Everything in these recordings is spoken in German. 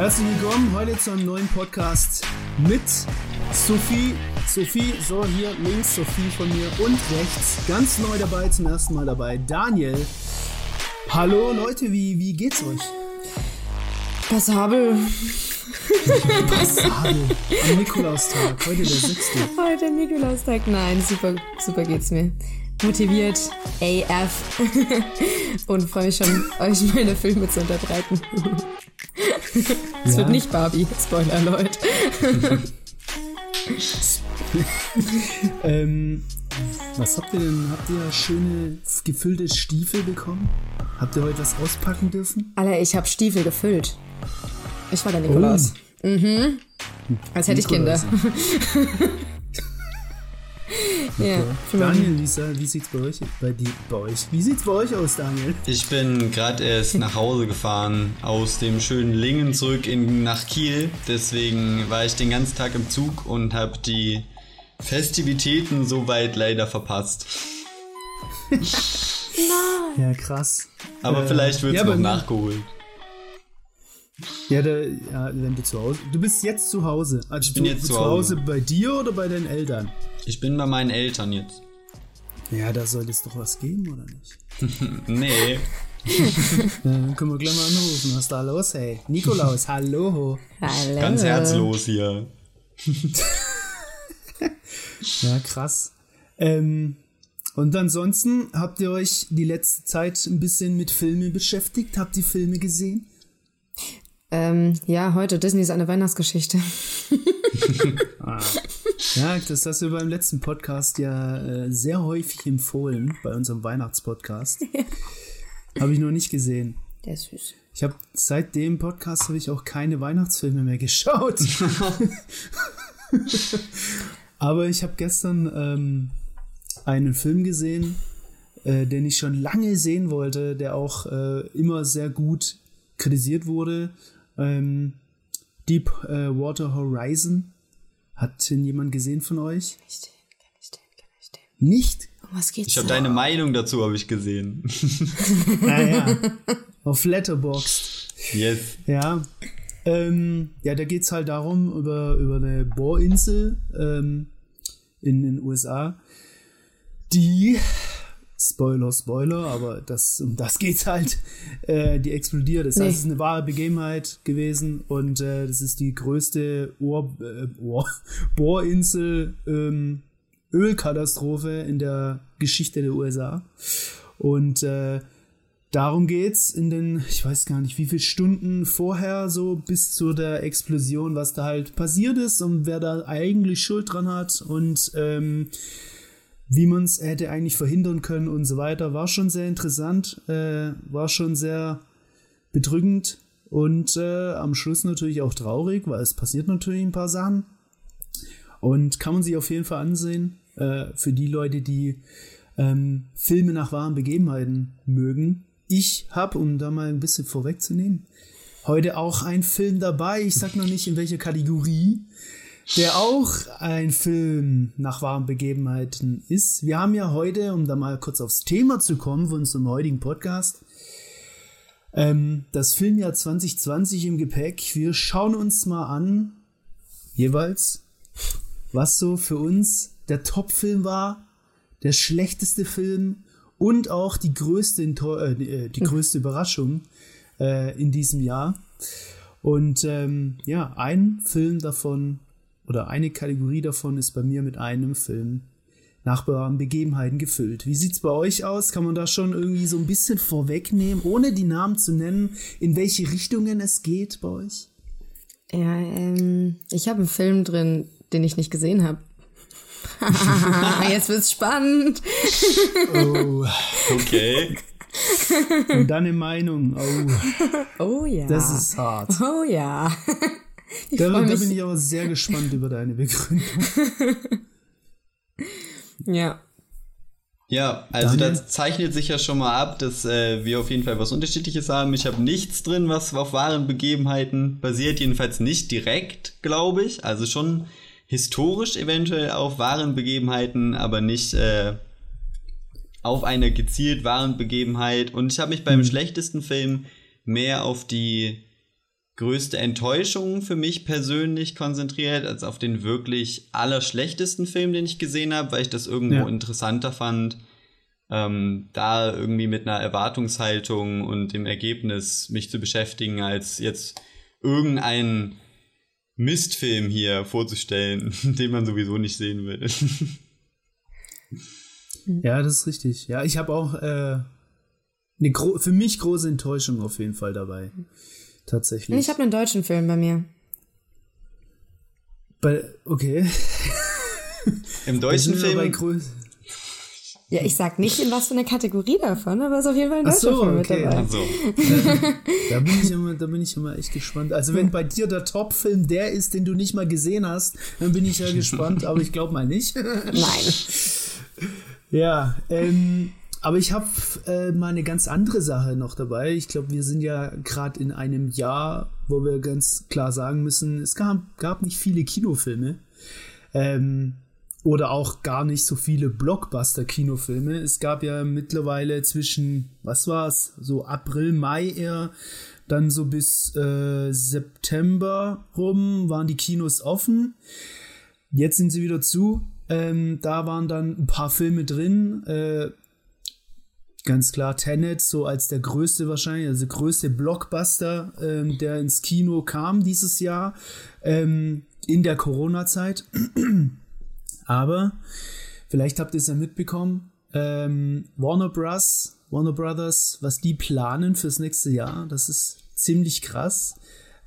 Herzlich willkommen heute zu einem neuen Podcast mit Sophie. Sophie, so hier links, Sophie von mir und rechts. Ganz neu dabei, zum ersten Mal dabei, Daniel. Hallo Leute, wie, wie geht's euch? Passabel. Passabel. Am Nikolaustag, heute der 6. Heute Nikolaustag. Nein, super, super geht's mir. Motiviert AF. Und freue mich schon, euch meine Filme zu unterbreiten. Es ja. wird nicht Barbie, Spoiler, Leute. ähm, was habt ihr denn? Habt ihr schöne gefüllte Stiefel bekommen? Habt ihr heute was auspacken dürfen? Alter, ich habe Stiefel gefüllt. Ich war der Nikolaus. Oh. Mhm. Als hätte ich Kinder. Okay. Ja, Daniel, Lisa, wie sieht's bei euch, bei, die, bei euch? Wie sieht's bei euch aus, Daniel? Ich bin gerade erst nach Hause gefahren aus dem schönen Lingen zurück in, nach Kiel. Deswegen war ich den ganzen Tag im Zug und habe die Festivitäten soweit leider verpasst. Nein. Ja, krass. Aber äh, vielleicht wird's ja, noch nachgeholt. Ja, da, ja, wenn du zu Hause. Du bist jetzt zu Hause. Also ich bin du, jetzt zu Hause. Hause bei dir oder bei deinen Eltern? Ich bin bei meinen Eltern jetzt. Ja, da soll es doch was geben, oder nicht? nee. Dann können wir gleich mal anrufen. Was ist da los, hey? Nikolaus, hallo. Hallo. Ganz herzlos hier. ja, krass. Ähm, und ansonsten habt ihr euch die letzte Zeit ein bisschen mit Filmen beschäftigt? Habt ihr Filme gesehen? Ähm, ja, heute Disney ist eine Weihnachtsgeschichte. ah. Ja, das hast du beim letzten Podcast ja äh, sehr häufig empfohlen, bei unserem Weihnachtspodcast. Ja. Habe ich noch nicht gesehen. Der ist süß. Ich habe seit dem Podcast habe ich auch keine Weihnachtsfilme mehr geschaut. Aber ich habe gestern ähm, einen Film gesehen, äh, den ich schon lange sehen wollte, der auch äh, immer sehr gut kritisiert wurde ähm, Deep äh, Water Horizon. Hat ihn jemand gesehen von euch? Kenn ich den, kenn ich den, kenn ich den. Nicht? Um was geht's ich habe deine Meinung dazu habe ich gesehen. naja, ah, auf Letterboxd. Yes. Ja. Ähm, ja, da geht es halt darum, über, über eine Bohrinsel ähm, in den USA, die Spoiler, Spoiler, aber das, um das geht's halt. Äh, die explodiert. Das nee. heißt, es ist eine wahre Begebenheit gewesen und äh, das ist die größte Ohr, äh, Ohr, Bohrinsel ähm, Ölkatastrophe in der Geschichte der USA. Und äh, darum geht's in den, ich weiß gar nicht, wie viele Stunden vorher, so bis zu der Explosion, was da halt passiert ist und wer da eigentlich Schuld dran hat. Und ähm, wie man es hätte eigentlich verhindern können und so weiter. War schon sehr interessant, äh, war schon sehr bedrückend und äh, am Schluss natürlich auch traurig, weil es passiert natürlich ein paar Sachen. Und kann man sich auf jeden Fall ansehen, äh, für die Leute, die ähm, Filme nach wahren Begebenheiten mögen. Ich habe, um da mal ein bisschen vorwegzunehmen, heute auch einen Film dabei. Ich sag noch nicht in welcher Kategorie der auch ein Film nach wahren Begebenheiten ist. Wir haben ja heute, um da mal kurz aufs Thema zu kommen von unserem heutigen Podcast, ähm, das Filmjahr 2020 im Gepäck. Wir schauen uns mal an, jeweils, was so für uns der Top-Film war, der schlechteste Film und auch die größte, äh, die größte Überraschung äh, in diesem Jahr. Und ähm, ja, ein Film davon oder eine Kategorie davon ist bei mir mit einem Film nach Begebenheiten gefüllt. Wie sieht's bei euch aus? Kann man da schon irgendwie so ein bisschen vorwegnehmen, ohne die Namen zu nennen, in welche Richtungen es geht bei euch? Ja, ähm, ich habe einen Film drin, den ich nicht gesehen habe. Jetzt wird's spannend. oh. Okay. Und deine Meinung. Oh. Oh ja. Das ist hart. Oh ja. Da, da, bin ich aber sehr gespannt über deine Begründung. ja. Ja, also Dann, das zeichnet sich ja schon mal ab, dass äh, wir auf jeden Fall was Unterschiedliches haben. Ich habe nichts drin, was auf wahren Begebenheiten basiert, jedenfalls nicht direkt, glaube ich. Also schon historisch eventuell auf wahren Begebenheiten, aber nicht äh, auf eine gezielt wahren Begebenheit. Und ich habe mich beim mhm. schlechtesten Film mehr auf die größte Enttäuschung für mich persönlich konzentriert, als auf den wirklich allerschlechtesten Film, den ich gesehen habe, weil ich das irgendwo ja. interessanter fand, ähm, da irgendwie mit einer Erwartungshaltung und dem Ergebnis mich zu beschäftigen, als jetzt irgendeinen Mistfilm hier vorzustellen, den man sowieso nicht sehen will. Ja, das ist richtig. Ja, ich habe auch äh, eine für mich große Enttäuschung auf jeden Fall dabei. Tatsächlich. Ich habe einen deutschen Film bei mir. Bei, okay. Im deutschen Film. Ja, ich sag nicht, in was für eine Kategorie davon, aber es ist auf jeden Fall ein deutscher so, Film okay. mit dabei. So. da, bin ich immer, da bin ich immer echt gespannt. Also wenn bei dir der Top-Film der ist, den du nicht mal gesehen hast, dann bin ich ja gespannt, aber ich glaube mal nicht. Nein. Ja, ähm, aber ich habe äh, mal eine ganz andere Sache noch dabei. Ich glaube, wir sind ja gerade in einem Jahr, wo wir ganz klar sagen müssen, es gab, gab nicht viele Kinofilme. Ähm, oder auch gar nicht so viele Blockbuster-Kinofilme. Es gab ja mittlerweile zwischen, was war's, so April, Mai eher, dann so bis äh, September rum waren die Kinos offen. Jetzt sind sie wieder zu. Ähm, da waren dann ein paar Filme drin. Äh, ganz klar Tenet, so als der größte wahrscheinlich, also größte Blockbuster, ähm, der ins Kino kam dieses Jahr ähm, in der Corona-Zeit. Aber vielleicht habt ihr es ja mitbekommen, ähm, Warner Bros., Warner Brothers, was die planen fürs nächste Jahr, das ist ziemlich krass.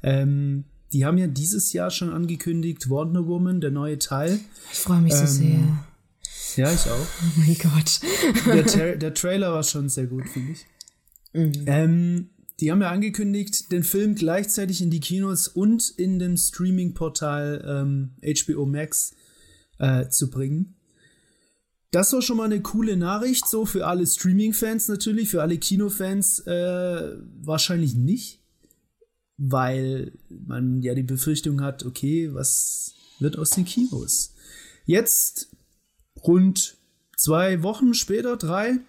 Ähm, die haben ja dieses Jahr schon angekündigt, Wonder Woman, der neue Teil. Ich freue mich ähm, so sehr. Ja, ich auch. Oh mein Gott. Der, Tra der Trailer war schon sehr gut, finde ich. Mhm. Ähm, die haben ja angekündigt, den Film gleichzeitig in die Kinos und in dem Streaming-Portal ähm, HBO Max äh, zu bringen. Das war schon mal eine coole Nachricht, so für alle Streaming-Fans natürlich, für alle Kinofans äh, wahrscheinlich nicht weil man ja die Befürchtung hat, okay, was wird aus den Kinos? Jetzt, rund zwei Wochen später, drei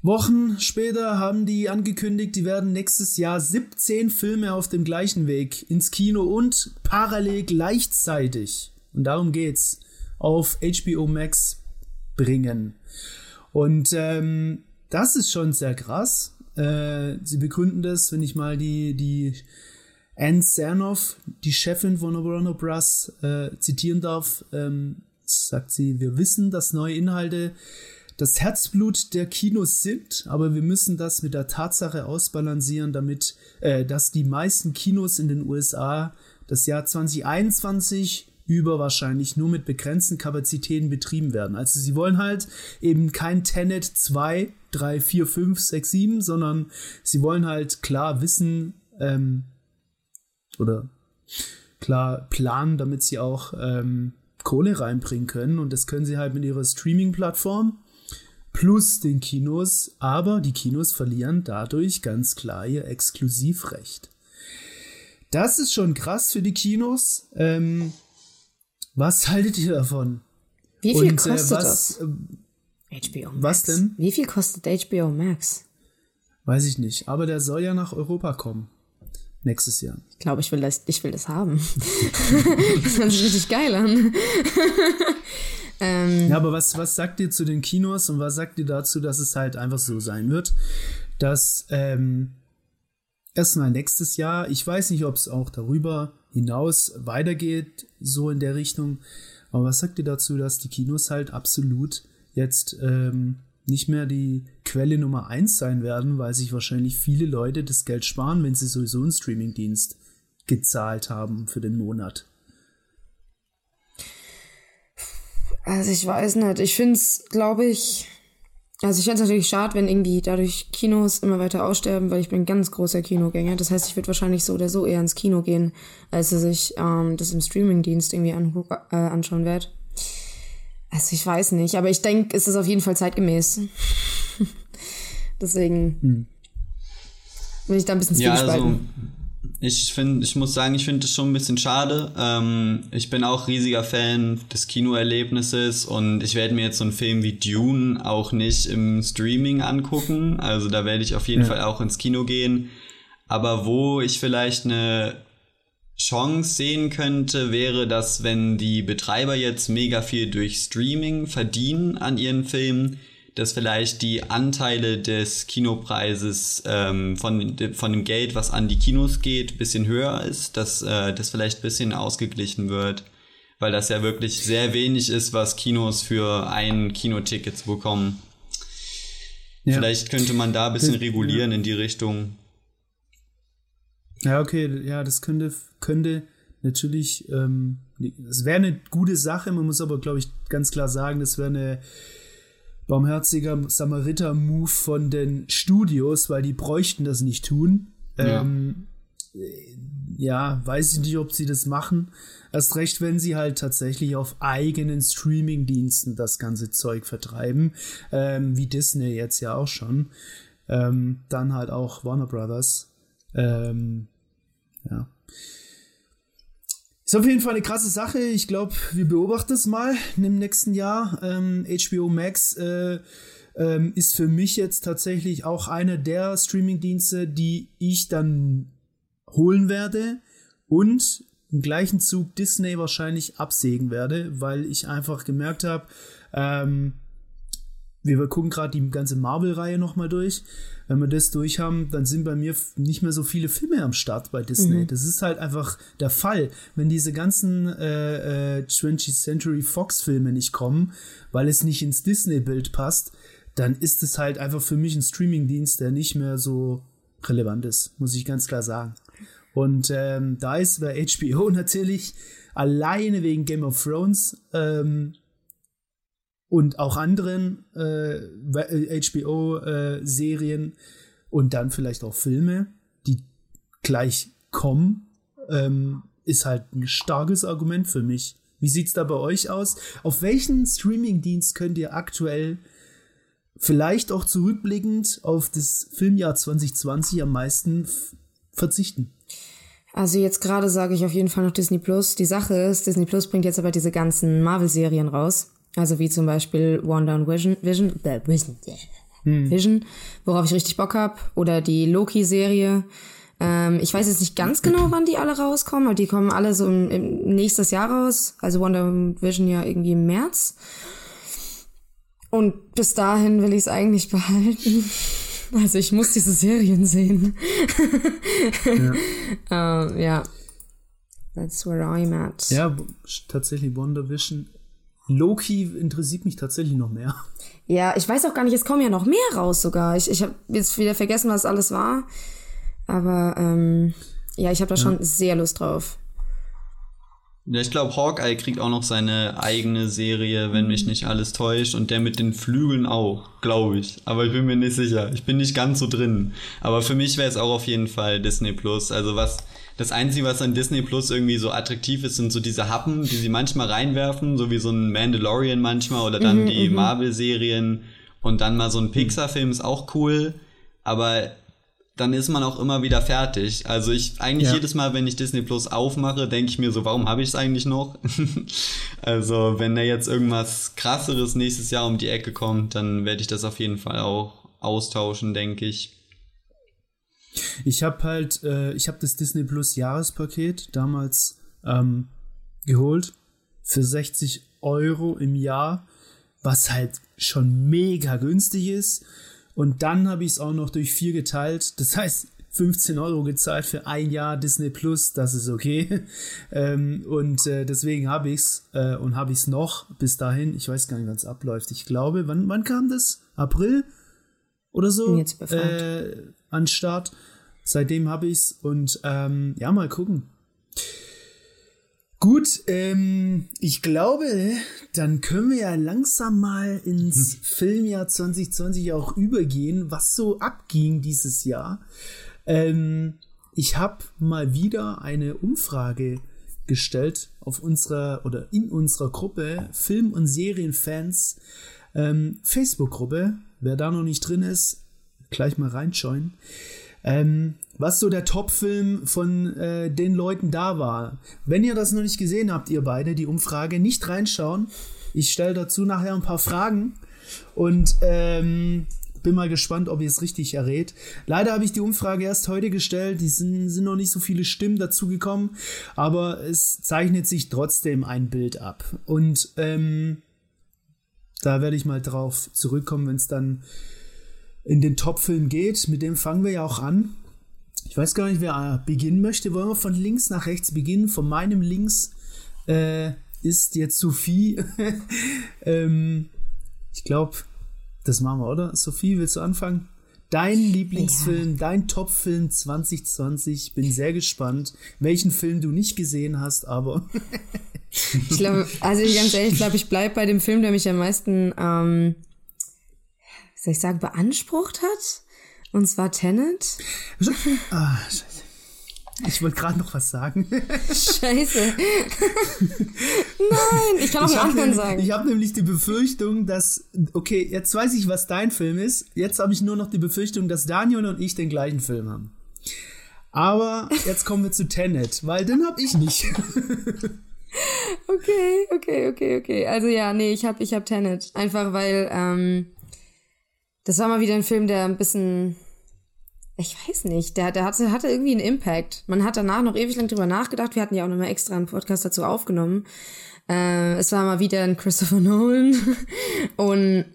Wochen später haben die angekündigt, die werden nächstes Jahr 17 Filme auf dem gleichen Weg ins Kino und parallel gleichzeitig, und darum geht's, auf HBO Max bringen. Und ähm, das ist schon sehr krass. Äh, sie begründen das, wenn ich mal die, die Anne Sernoff, die Chefin von Warner Bros., äh, zitieren darf, ähm, sagt sie, wir wissen, dass neue Inhalte das Herzblut der Kinos sind, aber wir müssen das mit der Tatsache ausbalancieren, damit, äh, dass die meisten Kinos in den USA das Jahr 2021 über wahrscheinlich nur mit begrenzten Kapazitäten betrieben werden. Also sie wollen halt eben kein Tenet 2, 3, 4, 5, 6, 7, sondern sie wollen halt klar wissen ähm, oder klar planen, damit sie auch ähm, Kohle reinbringen können. Und das können sie halt mit ihrer Streaming-Plattform plus den Kinos, aber die Kinos verlieren dadurch ganz klar ihr Exklusivrecht. Das ist schon krass für die Kinos. Ähm, was haltet ihr davon? Wie viel Und, äh, kostet äh, was, das? HBO Max. Was denn? Wie viel kostet HBO Max? Weiß ich nicht, aber der soll ja nach Europa kommen. Nächstes Jahr. Ich glaube, ich will das, ich will das haben. das hört sich richtig geil an. ähm, ja, aber was, was sagt ihr zu den Kinos und was sagt ihr dazu, dass es halt einfach so sein wird, dass ähm, erstmal nächstes Jahr, ich weiß nicht, ob es auch darüber hinaus weitergeht, so in der Richtung. Aber was sagt ihr dazu, dass die Kinos halt absolut jetzt ähm, nicht mehr die Quelle Nummer eins sein werden, weil sich wahrscheinlich viele Leute das Geld sparen, wenn sie sowieso einen Streamingdienst gezahlt haben für den Monat? Also ich weiß nicht. Ich finde es, glaube ich, also ich fände es natürlich schade, wenn irgendwie dadurch Kinos immer weiter aussterben, weil ich bin ein ganz großer Kinogänger. Das heißt, ich würde wahrscheinlich so oder so eher ins Kino gehen, als dass ich ähm, das im Streamingdienst irgendwie an, äh, anschauen werde. Also ich weiß nicht, aber ich denke, es ist auf jeden Fall zeitgemäß. Deswegen hm. bin ich da ein bisschen ja, also ich finde, ich muss sagen, ich finde es schon ein bisschen schade. Ähm, ich bin auch riesiger Fan des Kinoerlebnisses und ich werde mir jetzt so einen Film wie Dune auch nicht im Streaming angucken. Also da werde ich auf jeden ja. Fall auch ins Kino gehen. Aber wo ich vielleicht eine Chance sehen könnte, wäre, dass wenn die Betreiber jetzt mega viel durch Streaming verdienen an ihren Filmen, dass vielleicht die Anteile des Kinopreises ähm, von, von dem Geld, was an die Kinos geht, bisschen höher ist, dass äh, das vielleicht bisschen ausgeglichen wird, weil das ja wirklich sehr wenig ist, was Kinos für ein Kinoticket zu bekommen. Ja. Vielleicht könnte man da ein bisschen regulieren in die Richtung. Ja, okay, ja, das könnte, könnte natürlich, ähm, es wäre eine gute Sache, man muss aber, glaube ich, ganz klar sagen, das wäre eine barmherziger Samariter-Move von den Studios, weil die bräuchten das nicht tun. Ja. Ähm, ja, weiß ich nicht, ob sie das machen. Erst recht, wenn sie halt tatsächlich auf eigenen Streaming-Diensten das ganze Zeug vertreiben, ähm, wie Disney jetzt ja auch schon. Ähm, dann halt auch Warner Brothers. Ähm, ja. Ist auf jeden Fall eine krasse Sache. Ich glaube, wir beobachten es mal im nächsten Jahr. Ähm, HBO Max äh, ähm, ist für mich jetzt tatsächlich auch einer der Streaming-Dienste, die ich dann holen werde und im gleichen Zug Disney wahrscheinlich absägen werde, weil ich einfach gemerkt habe, ähm, wir gucken gerade die ganze Marvel-Reihe nochmal durch. Wenn wir das durch haben, dann sind bei mir nicht mehr so viele Filme am Start bei Disney. Mhm. Das ist halt einfach der Fall. Wenn diese ganzen äh, äh, 20th Century Fox-Filme nicht kommen, weil es nicht ins Disney-Bild passt, dann ist es halt einfach für mich ein Streaming-Dienst, der nicht mehr so relevant ist, muss ich ganz klar sagen. Und ähm, da ist bei HBO natürlich alleine wegen Game of Thrones ähm, und auch anderen äh, HBO-Serien äh, und dann vielleicht auch Filme, die gleich kommen, ähm, ist halt ein starkes Argument für mich. Wie sieht's da bei euch aus? Auf welchen Streaming-Dienst könnt ihr aktuell vielleicht auch zurückblickend auf das Filmjahr 2020 am meisten verzichten? Also jetzt gerade sage ich auf jeden Fall noch Disney Plus. Die Sache ist, Disney Plus bringt jetzt aber diese ganzen Marvel-Serien raus. Also wie zum Beispiel Wanda und Vision, Vision, äh, Vision, hm. Vision, worauf ich richtig Bock habe. Oder die Loki-Serie. Ähm, ich weiß jetzt nicht ganz genau, wann die alle rauskommen, aber die kommen alle so im, im nächstes Jahr raus. Also und Vision ja irgendwie im März. Und bis dahin will ich es eigentlich behalten. Also ich muss diese Serien sehen. ja. uh, ja. That's where I'm at. Ja, tatsächlich WandaVision. Loki interessiert mich tatsächlich noch mehr. Ja, ich weiß auch gar nicht, es kommen ja noch mehr raus sogar. Ich, ich habe jetzt wieder vergessen, was alles war. Aber ähm, ja, ich habe da ja. schon sehr Lust drauf. Ja, ich glaube, Hawkeye kriegt auch noch seine eigene Serie, wenn mich nicht alles täuscht. Und der mit den Flügeln auch, glaube ich. Aber ich bin mir nicht sicher. Ich bin nicht ganz so drin. Aber für mich wäre es auch auf jeden Fall Disney Plus. Also was, das Einzige, was an Disney Plus irgendwie so attraktiv ist, sind so diese Happen, die sie manchmal reinwerfen, so wie so ein Mandalorian manchmal oder dann mhm, die mhm. Marvel-Serien. Und dann mal so ein Pixar-Film ist auch cool. Aber dann ist man auch immer wieder fertig. Also ich eigentlich ja. jedes Mal, wenn ich Disney Plus aufmache, denke ich mir so, warum habe ich es eigentlich noch? also wenn da jetzt irgendwas krasseres nächstes Jahr um die Ecke kommt, dann werde ich das auf jeden Fall auch austauschen, denke ich. Ich habe halt, äh, ich habe das Disney Plus Jahrespaket damals ähm, geholt für 60 Euro im Jahr, was halt schon mega günstig ist. Und dann habe ich es auch noch durch vier geteilt. Das heißt, 15 Euro gezahlt für ein Jahr Disney Plus, das ist okay. ähm, und äh, deswegen habe ich es äh, und habe ich es noch bis dahin. Ich weiß gar nicht, wann es abläuft. Ich glaube, wann, wann kam das? April oder so? Bin jetzt äh, an Start. Seitdem habe ich es und ähm, ja, mal gucken. Gut, ähm, ich glaube, dann können wir ja langsam mal ins hm. Filmjahr 2020 auch übergehen, was so abging dieses Jahr. Ähm, ich habe mal wieder eine Umfrage gestellt auf unserer oder in unserer Gruppe Film- und Serienfans ähm, Facebook-Gruppe. Wer da noch nicht drin ist, gleich mal reinschauen. Ähm, was so der Top-Film von äh, den Leuten da war. Wenn ihr das noch nicht gesehen habt, ihr beide, die Umfrage, nicht reinschauen. Ich stelle dazu nachher ein paar Fragen und ähm, bin mal gespannt, ob ihr es richtig errät. Leider habe ich die Umfrage erst heute gestellt. Die sind, sind noch nicht so viele Stimmen dazugekommen, aber es zeichnet sich trotzdem ein Bild ab. Und ähm, da werde ich mal drauf zurückkommen, wenn es dann in den Top-Film geht. Mit dem fangen wir ja auch an. Ich weiß gar nicht, wer beginnen möchte. Wollen wir von links nach rechts beginnen? Von meinem links äh, ist jetzt Sophie. ähm, ich glaube, das machen wir, oder? Sophie, willst du anfangen? Dein Lieblingsfilm, ja. dein Top-Film 2020. Bin sehr gespannt, welchen Film du nicht gesehen hast, aber. ich glaube, also ganz ehrlich, ich glaube, ich bleibe bei dem Film, der mich am meisten, ähm, wie soll ich sagen, beansprucht hat. Und zwar Tenet. Ah, scheiße. Ich wollte gerade noch was sagen. Scheiße. Nein, ich kann auch einen anderen sagen. Ich habe nämlich die Befürchtung, dass, okay, jetzt weiß ich, was dein Film ist. Jetzt habe ich nur noch die Befürchtung, dass Daniel und ich den gleichen Film haben. Aber jetzt kommen wir zu Tenet, weil den habe ich nicht. okay, okay, okay, okay. Also ja, nee, ich habe ich hab Tenet. Einfach weil, ähm, das war mal wieder ein Film, der ein bisschen ich weiß nicht, der, der hatte, hatte irgendwie einen Impact. Man hat danach noch ewig lang drüber nachgedacht. Wir hatten ja auch nochmal extra einen Podcast dazu aufgenommen. Äh, es war mal wieder ein Christopher Nolan. Und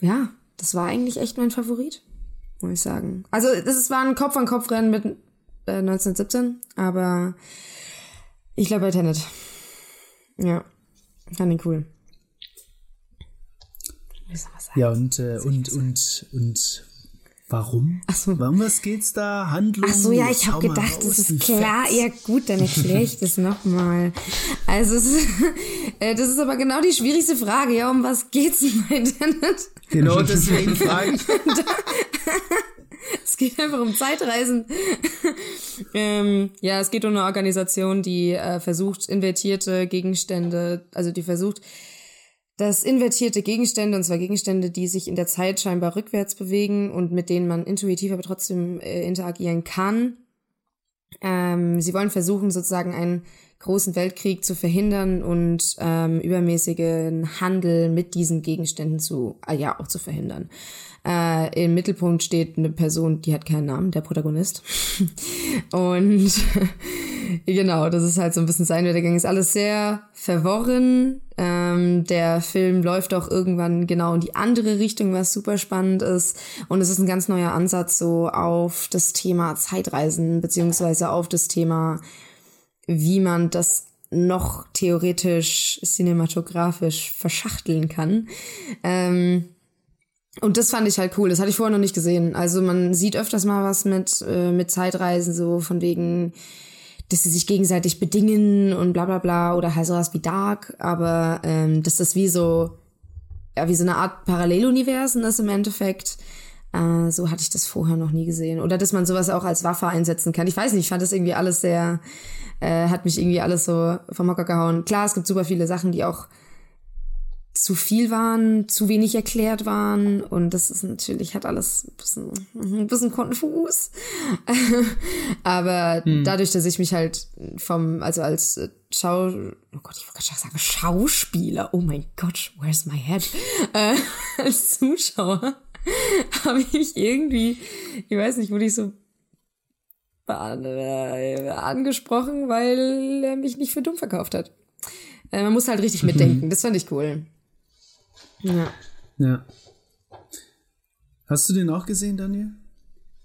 ja, das war eigentlich echt mein Favorit, muss ich sagen. Also es war ein Kopf-an-Kopf-Rennen mit äh, 1917, aber ich glaube bei Tenet. Ja, fand ihn cool. Ja, und, äh, und, und, und Warum? Ach so. Warum was geht's da? Handlung? Ach so, ja, ich habe gedacht, das ist klar. Facts. Ja, gut, dann erkläre ich das nochmal. Also, es ist, äh, das ist aber genau die schwierigste Frage. Ja, um was geht's bei Internet? Genau deswegen frage ich. es geht einfach um Zeitreisen. ähm, ja, es geht um eine Organisation, die äh, versucht, invertierte Gegenstände, also die versucht, dass invertierte Gegenstände, und zwar Gegenstände, die sich in der Zeit scheinbar rückwärts bewegen und mit denen man intuitiv aber trotzdem äh, interagieren kann. Ähm, sie wollen versuchen, sozusagen einen großen Weltkrieg zu verhindern und ähm, übermäßigen Handel mit diesen Gegenständen zu, äh, ja, auch zu verhindern. Äh, Im Mittelpunkt steht eine Person, die hat keinen Namen, der Protagonist. und genau, das ist halt so ein bisschen sein Werdegang. Ist alles sehr verworren. Ähm, der Film läuft auch irgendwann genau in die andere Richtung, was super spannend ist. Und es ist ein ganz neuer Ansatz so auf das Thema Zeitreisen, beziehungsweise auf das Thema, wie man das noch theoretisch cinematografisch verschachteln kann. Ähm, und das fand ich halt cool. Das hatte ich vorher noch nicht gesehen. Also man sieht öfters mal was mit, äh, mit Zeitreisen, so von wegen, dass sie sich gegenseitig bedingen und bla bla bla oder halt sowas wie Dark, aber ähm, dass das wie so, ja, wie so eine Art Paralleluniversen ist im Endeffekt. Äh, so hatte ich das vorher noch nie gesehen. Oder dass man sowas auch als Waffe einsetzen kann. Ich weiß nicht, ich fand das irgendwie alles sehr, äh, hat mich irgendwie alles so vom Hocker gehauen. Klar, es gibt super viele Sachen, die auch zu viel waren, zu wenig erklärt waren und das ist natürlich, hat alles ein bisschen, ein bisschen konfus. Aber hm. dadurch, dass ich mich halt vom, also als Schau, oh Gott, ich wollte gerade sagen Schauspieler, oh mein Gott, where's my head? Äh, als Zuschauer habe ich irgendwie, ich weiß nicht, wurde ich so äh, angesprochen, weil er mich nicht für dumm verkauft hat. Äh, man muss halt richtig mitdenken, das fand ich cool. Ja. Ja. Hast du den auch gesehen, Daniel?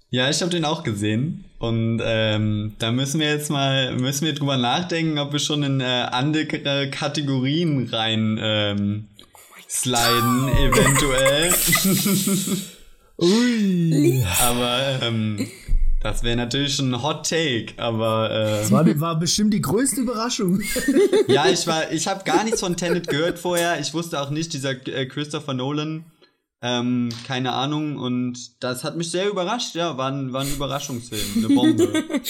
Ja, ich habe den auch gesehen. Und ähm, da müssen wir jetzt mal, müssen wir drüber nachdenken, ob wir schon in äh, andere Kategorien rein ähm, sliden, eventuell. Ui. Aber ähm, das wäre natürlich ein Hot Take, aber. Äh, das war, war bestimmt die größte Überraschung. ja, ich war, ich habe gar nichts von Tenet gehört vorher. Ich wusste auch nicht, dieser äh, Christopher Nolan. Ähm, keine Ahnung. Und das hat mich sehr überrascht. Ja, war ein, war ein Überraschungsfilm, eine Bombe.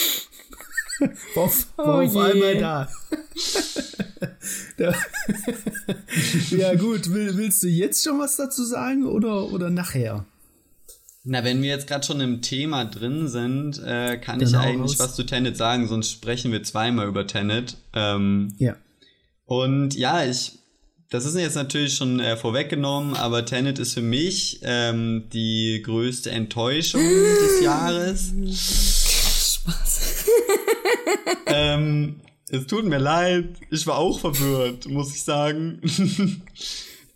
war, war oh auf einmal da. ja, gut. Will, willst du jetzt schon was dazu sagen oder, oder nachher? Na, wenn wir jetzt gerade schon im Thema drin sind, äh, kann genau, ich eigentlich raus. was zu Tenet sagen, sonst sprechen wir zweimal über Tenet. Ähm, ja. Und ja, ich das ist jetzt natürlich schon äh, vorweggenommen, aber Tenet ist für mich ähm, die größte Enttäuschung des Jahres. Ähm, es tut mir leid, ich war auch verwirrt, muss ich sagen.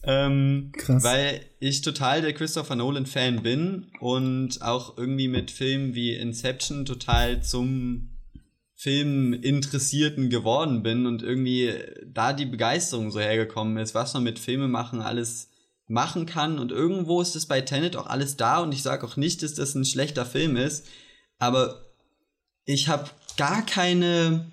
ähm, Krass. Weil ich total der Christopher Nolan-Fan bin und auch irgendwie mit Filmen wie Inception total zum Filminteressierten geworden bin und irgendwie da die Begeisterung so hergekommen ist, was man mit Filmemachen alles machen kann. Und irgendwo ist es bei Tenet auch alles da und ich sage auch nicht, dass das ein schlechter Film ist, aber ich habe gar keine,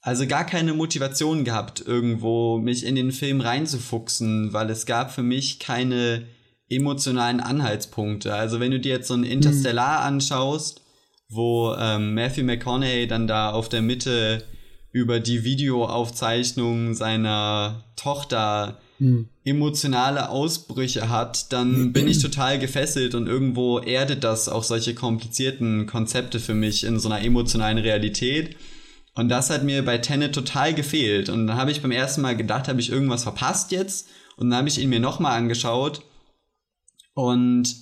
also gar keine Motivation gehabt, irgendwo mich in den Film reinzufuchsen, weil es gab für mich keine emotionalen Anhaltspunkte. Also wenn du dir jetzt so ein Interstellar mhm. anschaust, wo ähm, Matthew McConaughey dann da auf der Mitte über die Videoaufzeichnung seiner Tochter hm. Emotionale Ausbrüche hat, dann bin ich total gefesselt und irgendwo erdet das auch solche komplizierten Konzepte für mich in so einer emotionalen Realität. Und das hat mir bei Tenet total gefehlt. Und dann habe ich beim ersten Mal gedacht, habe ich irgendwas verpasst jetzt? Und dann habe ich ihn mir nochmal angeschaut. Und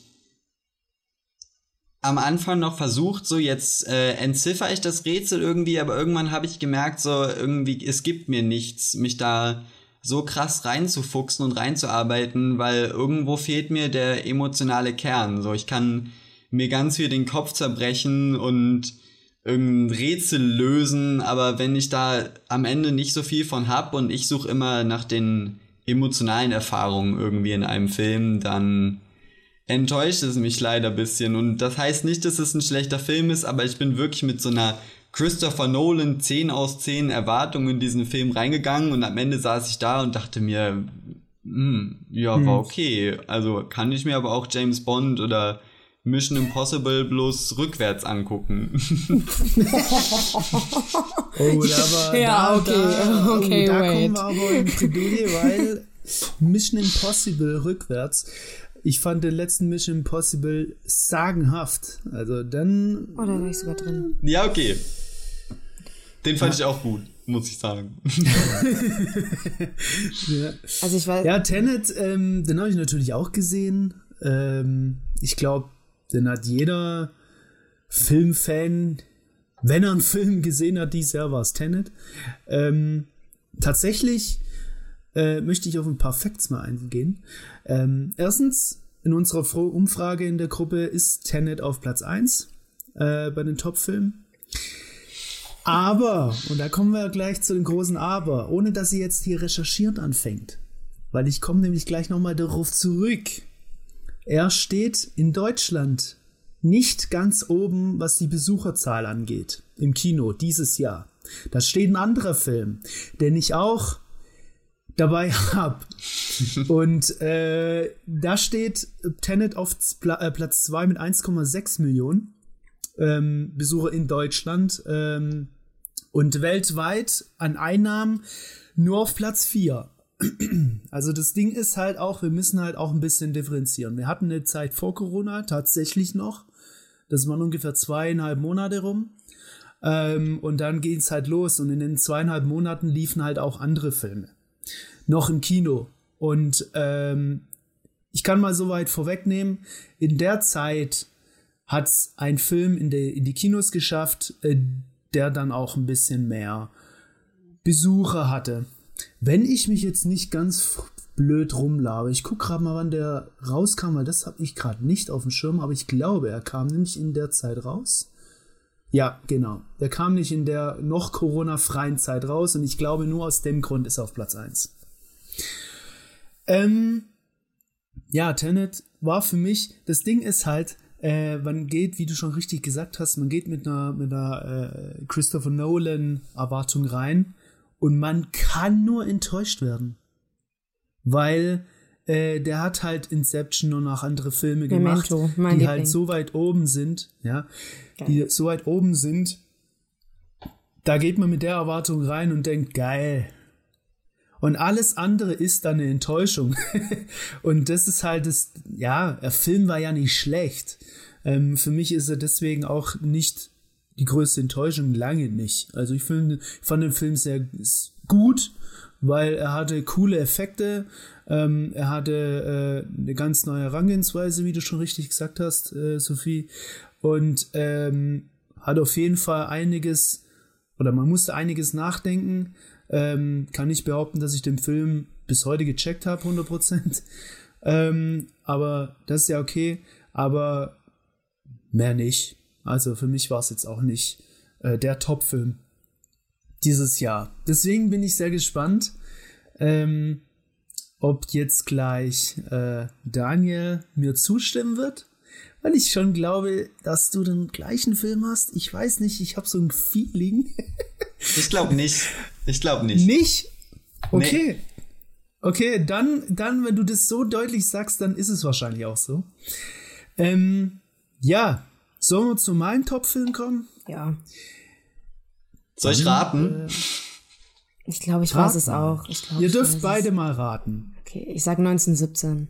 am Anfang noch versucht, so jetzt äh, entziffer ich das Rätsel irgendwie, aber irgendwann habe ich gemerkt, so irgendwie, es gibt mir nichts, mich da so krass reinzufuchsen und reinzuarbeiten, weil irgendwo fehlt mir der emotionale Kern. So, ich kann mir ganz viel den Kopf zerbrechen und irgendein Rätsel lösen, aber wenn ich da am Ende nicht so viel von hab und ich suche immer nach den emotionalen Erfahrungen irgendwie in einem Film, dann enttäuscht es mich leider bisschen. Und das heißt nicht, dass es ein schlechter Film ist, aber ich bin wirklich mit so einer Christopher Nolan 10 aus 10 Erwartungen in diesen Film reingegangen und am Ende saß ich da und dachte mir, hm, ja, war hm. okay. Also kann ich mir aber auch James Bond oder Mission Impossible bloß rückwärts angucken. oh, aber ja, da, okay, da, okay, oh, da kommen wir aber in Bredouille, weil Mission Impossible rückwärts ich fand den letzten Mission Impossible sagenhaft. Also dann. Oh, da war ich sogar drin. Ja, okay. Den fand ja. ich auch gut, muss ich sagen. ja. Also ich weiß. Ja, Tenet, ähm, den habe ich natürlich auch gesehen. Ähm, ich glaube, den hat jeder Filmfan, wenn er einen Film gesehen hat, dieses Jahr war es Tenet. Ähm, tatsächlich äh, möchte ich auf ein paar Facts mal eingehen. Ähm, erstens, in unserer Umfrage in der Gruppe ist Tenet auf Platz 1 äh, bei den Top-Filmen. Aber, und da kommen wir gleich zu dem großen Aber, ohne dass sie jetzt hier recherchiert anfängt. Weil ich komme nämlich gleich nochmal darauf zurück. Er steht in Deutschland nicht ganz oben, was die Besucherzahl angeht. Im Kino dieses Jahr. Da steht ein anderer Film, den ich auch dabei habe. Und äh, da steht Tenet auf äh, Platz 2 mit 1,6 Millionen ähm, Besucher in Deutschland ähm, und weltweit an Einnahmen nur auf Platz 4. Also das Ding ist halt auch, wir müssen halt auch ein bisschen differenzieren. Wir hatten eine Zeit vor Corona tatsächlich noch. Das waren ungefähr zweieinhalb Monate rum. Ähm, und dann ging es halt los. Und in den zweieinhalb Monaten liefen halt auch andere Filme noch im Kino. Und ähm, ich kann mal so weit vorwegnehmen, in der Zeit hat es ein Film in, der, in die Kinos geschafft, äh, der dann auch ein bisschen mehr Besucher hatte. Wenn ich mich jetzt nicht ganz blöd rumlabe, ich gucke gerade mal, wann der rauskam, weil das habe ich gerade nicht auf dem Schirm, aber ich glaube, er kam nämlich in der Zeit raus. Ja, genau. Der kam nicht in der noch Corona-freien Zeit raus und ich glaube, nur aus dem Grund ist er auf Platz 1. Ähm, ja, Tenet war für mich, das Ding ist halt, äh, man geht, wie du schon richtig gesagt hast, man geht mit einer, mit einer äh, Christopher Nolan Erwartung rein und man kann nur enttäuscht werden. Weil äh, der hat halt Inception und auch andere Filme Memento, gemacht, die Liebling. halt so weit oben sind, ja, geil. die so weit oben sind, da geht man mit der Erwartung rein und denkt, geil, und alles andere ist dann eine Enttäuschung. und das ist halt das, ja, der Film war ja nicht schlecht. Ähm, für mich ist er deswegen auch nicht die größte Enttäuschung, lange nicht. Also ich, find, ich fand den Film sehr gut, weil er hatte coole Effekte, ähm, er hatte äh, eine ganz neue Herangehensweise, wie du schon richtig gesagt hast, äh, Sophie, und ähm, hat auf jeden Fall einiges, oder man musste einiges nachdenken. Ähm, kann nicht behaupten, dass ich den Film bis heute gecheckt habe, 100%. ähm, aber das ist ja okay, aber mehr nicht. Also für mich war es jetzt auch nicht äh, der Top-Film dieses Jahr. Deswegen bin ich sehr gespannt, ähm, ob jetzt gleich äh, Daniel mir zustimmen wird, weil ich schon glaube, dass du den gleichen Film hast. Ich weiß nicht, ich habe so ein Feeling. ich glaube nicht. Ich glaube nicht. Nicht? Okay. Nee. Okay, dann, dann, wenn du das so deutlich sagst, dann ist es wahrscheinlich auch so. Ähm, ja, sollen wir zu meinem Top-Film kommen? Ja. Soll ich raten? Äh, ich glaube, ich raten. weiß es auch. Glaub, Ihr dürft beide es. mal raten. Okay, ich sag 1917.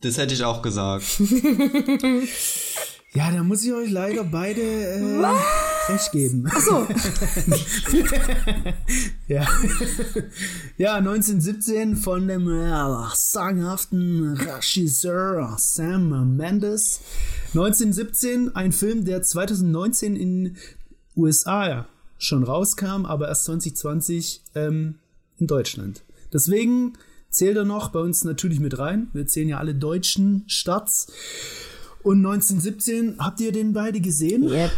Das hätte ich auch gesagt. ja, da muss ich euch leider beide äh, recht geben. Ach so. ja. ja, 1917 von dem äh, sagenhaften Regisseur Sam Mendes. 1917, ein Film, der 2019 in USA schon rauskam, aber erst 2020 ähm, in Deutschland. Deswegen zählt er noch bei uns natürlich mit rein. Wir zählen ja alle deutschen Starts. Und 1917, habt ihr den beide gesehen? Yep.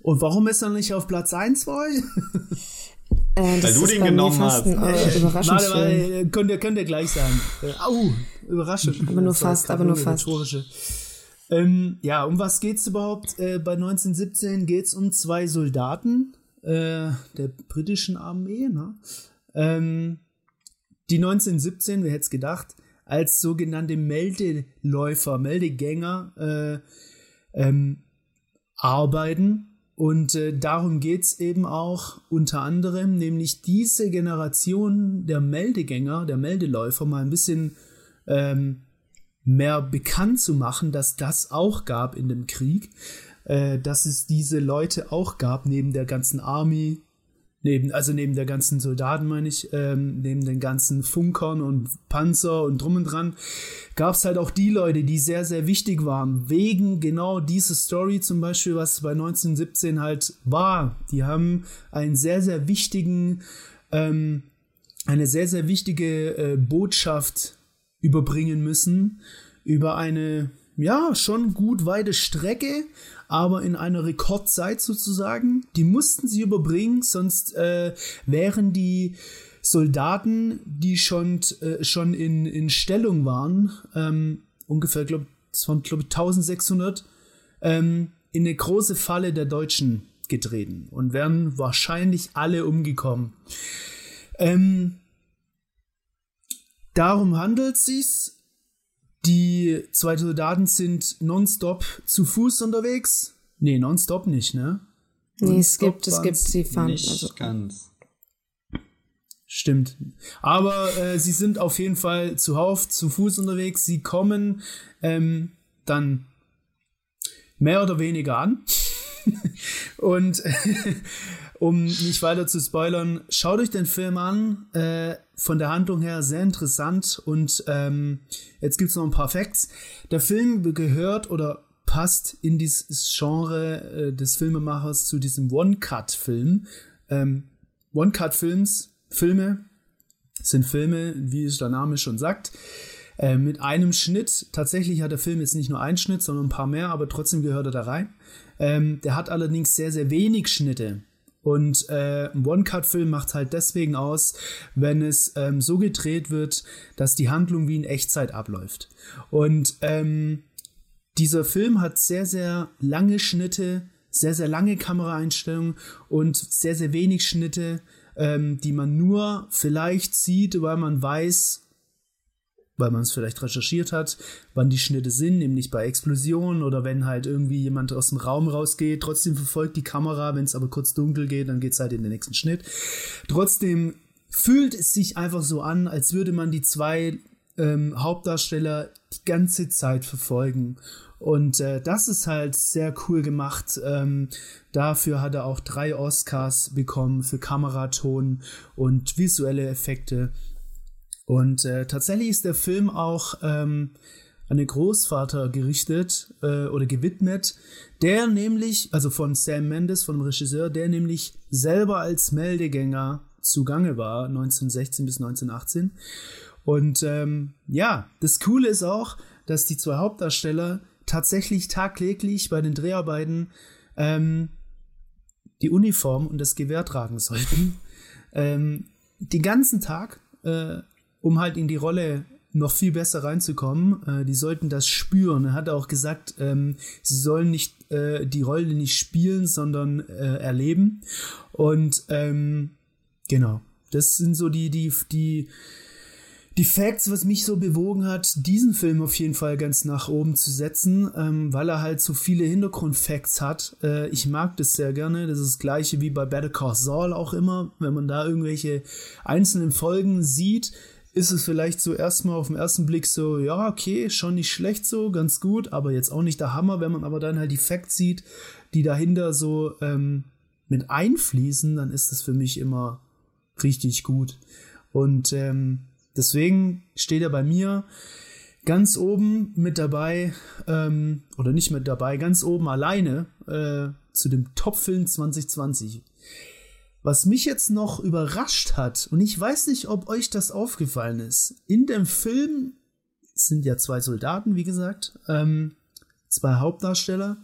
Und warum ist er nicht auf Platz 1 bei euch? Äh, Weil du den genommen hast. Ein, äh, warte, warte, könnt ihr, könnt ihr gleich sagen. Äh, au, überraschend. Aber nur fast, aber nur fast. Ähm, ja, um was geht's überhaupt? Äh, bei 1917 geht's um zwei Soldaten äh, der britischen Armee, ne? ähm, die 1917, wer hätte es gedacht, als sogenannte Meldeläufer, Meldegänger äh, ähm, arbeiten. Und äh, darum geht's eben auch unter anderem, nämlich diese Generation der Meldegänger, der Meldeläufer mal ein bisschen ähm, mehr bekannt zu machen, dass das auch gab in dem Krieg, äh, dass es diese Leute auch gab, neben der ganzen Army, neben, also neben der ganzen Soldaten, meine ich, ähm, neben den ganzen Funkern und Panzer und drum und dran, gab es halt auch die Leute, die sehr, sehr wichtig waren, wegen genau dieser Story zum Beispiel, was bei 1917 halt war. Die haben einen sehr, sehr wichtigen, ähm, eine sehr, sehr wichtige äh, Botschaft überbringen müssen über eine, ja, schon gut weite Strecke, aber in einer Rekordzeit sozusagen. Die mussten sie überbringen, sonst äh, wären die Soldaten, die schon, äh, schon in, in Stellung waren, ähm, ungefähr, glaube es waren, glaube ich, 1600, ähm, in eine große Falle der Deutschen getreten und wären wahrscheinlich alle umgekommen. Ähm, Darum handelt es sich. Die zwei Soldaten sind nonstop zu Fuß unterwegs. Nee, nonstop nicht, ne? Nee, es gibt, es gibt, sie fahren. Nicht also. ganz. Stimmt. Aber äh, sie sind auf jeden Fall zuhauf zu Fuß unterwegs. Sie kommen ähm, dann mehr oder weniger an. Und um nicht weiter zu spoilern, schaut euch den Film an. Äh, von der Handlung her sehr interessant. Und ähm, jetzt gibt es noch ein paar Facts. Der Film gehört oder passt in dieses Genre äh, des Filmemachers zu diesem One-Cut-Film. Ähm, One-Cut-Films, Filme sind Filme, wie es der Name schon sagt, äh, mit einem Schnitt. Tatsächlich hat der Film jetzt nicht nur einen Schnitt, sondern ein paar mehr, aber trotzdem gehört er da rein. Ähm, der hat allerdings sehr, sehr wenig Schnitte. Und äh, ein One-Cut-Film macht halt deswegen aus, wenn es ähm, so gedreht wird, dass die Handlung wie in Echtzeit abläuft. Und ähm, dieser Film hat sehr, sehr lange Schnitte, sehr, sehr lange Kameraeinstellungen und sehr, sehr wenig Schnitte, ähm, die man nur vielleicht sieht, weil man weiß, weil man es vielleicht recherchiert hat, wann die Schnitte sind, nämlich bei Explosionen oder wenn halt irgendwie jemand aus dem Raum rausgeht. Trotzdem verfolgt die Kamera, wenn es aber kurz dunkel geht, dann geht es halt in den nächsten Schnitt. Trotzdem fühlt es sich einfach so an, als würde man die zwei ähm, Hauptdarsteller die ganze Zeit verfolgen. Und äh, das ist halt sehr cool gemacht. Ähm, dafür hat er auch drei Oscars bekommen für Kameraton und visuelle Effekte. Und äh, tatsächlich ist der Film auch ähm, an den Großvater gerichtet äh, oder gewidmet, der nämlich, also von Sam Mendes, vom Regisseur, der nämlich selber als Meldegänger zugange war, 1916 bis 1918. Und ähm, ja, das Coole ist auch, dass die zwei Hauptdarsteller tatsächlich tagtäglich bei den Dreharbeiten ähm, die Uniform und das Gewehr tragen sollten. ähm, den ganzen Tag, äh, um halt in die Rolle noch viel besser reinzukommen. Äh, die sollten das spüren. Er hat auch gesagt, ähm, sie sollen nicht äh, die Rolle nicht spielen, sondern äh, erleben. Und ähm, genau, das sind so die, die, die, die Facts, was mich so bewogen hat, diesen Film auf jeden Fall ganz nach oben zu setzen, ähm, weil er halt so viele Hintergrundfacts hat. Äh, ich mag das sehr gerne. Das ist das gleiche wie bei Better Call Saul auch immer. Wenn man da irgendwelche einzelnen Folgen sieht, ist es vielleicht so erstmal auf den ersten Blick so, ja, okay, schon nicht schlecht so, ganz gut, aber jetzt auch nicht der Hammer. Wenn man aber dann halt die Facts sieht, die dahinter so ähm, mit einfließen, dann ist das für mich immer richtig gut. Und ähm, deswegen steht er bei mir ganz oben mit dabei, ähm, oder nicht mit dabei, ganz oben alleine äh, zu dem Top-Film 2020. Was mich jetzt noch überrascht hat, und ich weiß nicht, ob euch das aufgefallen ist, in dem Film sind ja zwei Soldaten, wie gesagt, ähm, zwei Hauptdarsteller.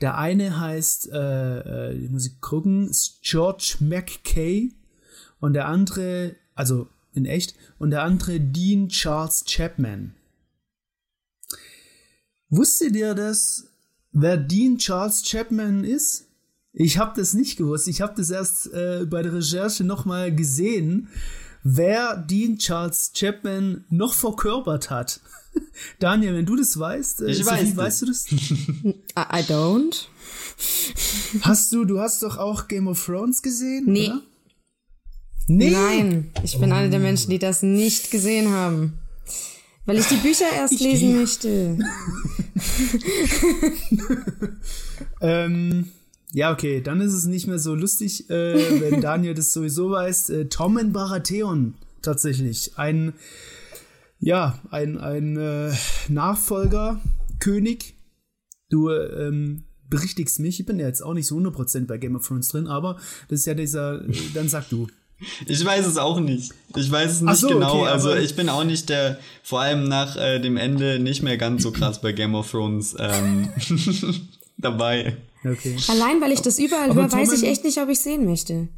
Der eine heißt, äh, äh, die Musik gucken, George McKay und der andere, also in echt, und der andere Dean Charles Chapman. Wusstet ihr das, wer Dean Charles Chapman ist? Ich habe das nicht gewusst. Ich habe das erst äh, bei der Recherche nochmal gesehen, wer Dean Charles Chapman noch verkörpert hat. Daniel, wenn du das weißt, äh, ich Sophie, weiß weißt du das? I don't. Hast du, du hast doch auch Game of Thrones gesehen? Nee. Oder? Nee. Nein, ich bin oh. einer der Menschen, die das nicht gesehen haben. Weil ich die Bücher erst ich lesen möchte. ähm, ja, okay, dann ist es nicht mehr so lustig, äh, wenn Daniel das sowieso weiß. Äh, Tommen Baratheon tatsächlich. Ein, ja, ein, ein äh, Nachfolger, König. Du ähm, berichtigst mich, ich bin ja jetzt auch nicht so 100% bei Game of Thrones drin, aber das ist ja dieser, dann sag du. Ich weiß es auch nicht. Ich weiß es nicht so, genau. Okay, also ich bin auch nicht der, vor allem nach äh, dem Ende nicht mehr ganz so krass bei Game of Thrones ähm, dabei. Okay. Allein weil ich das überall höre, weiß ich echt nicht, ob ich sehen möchte.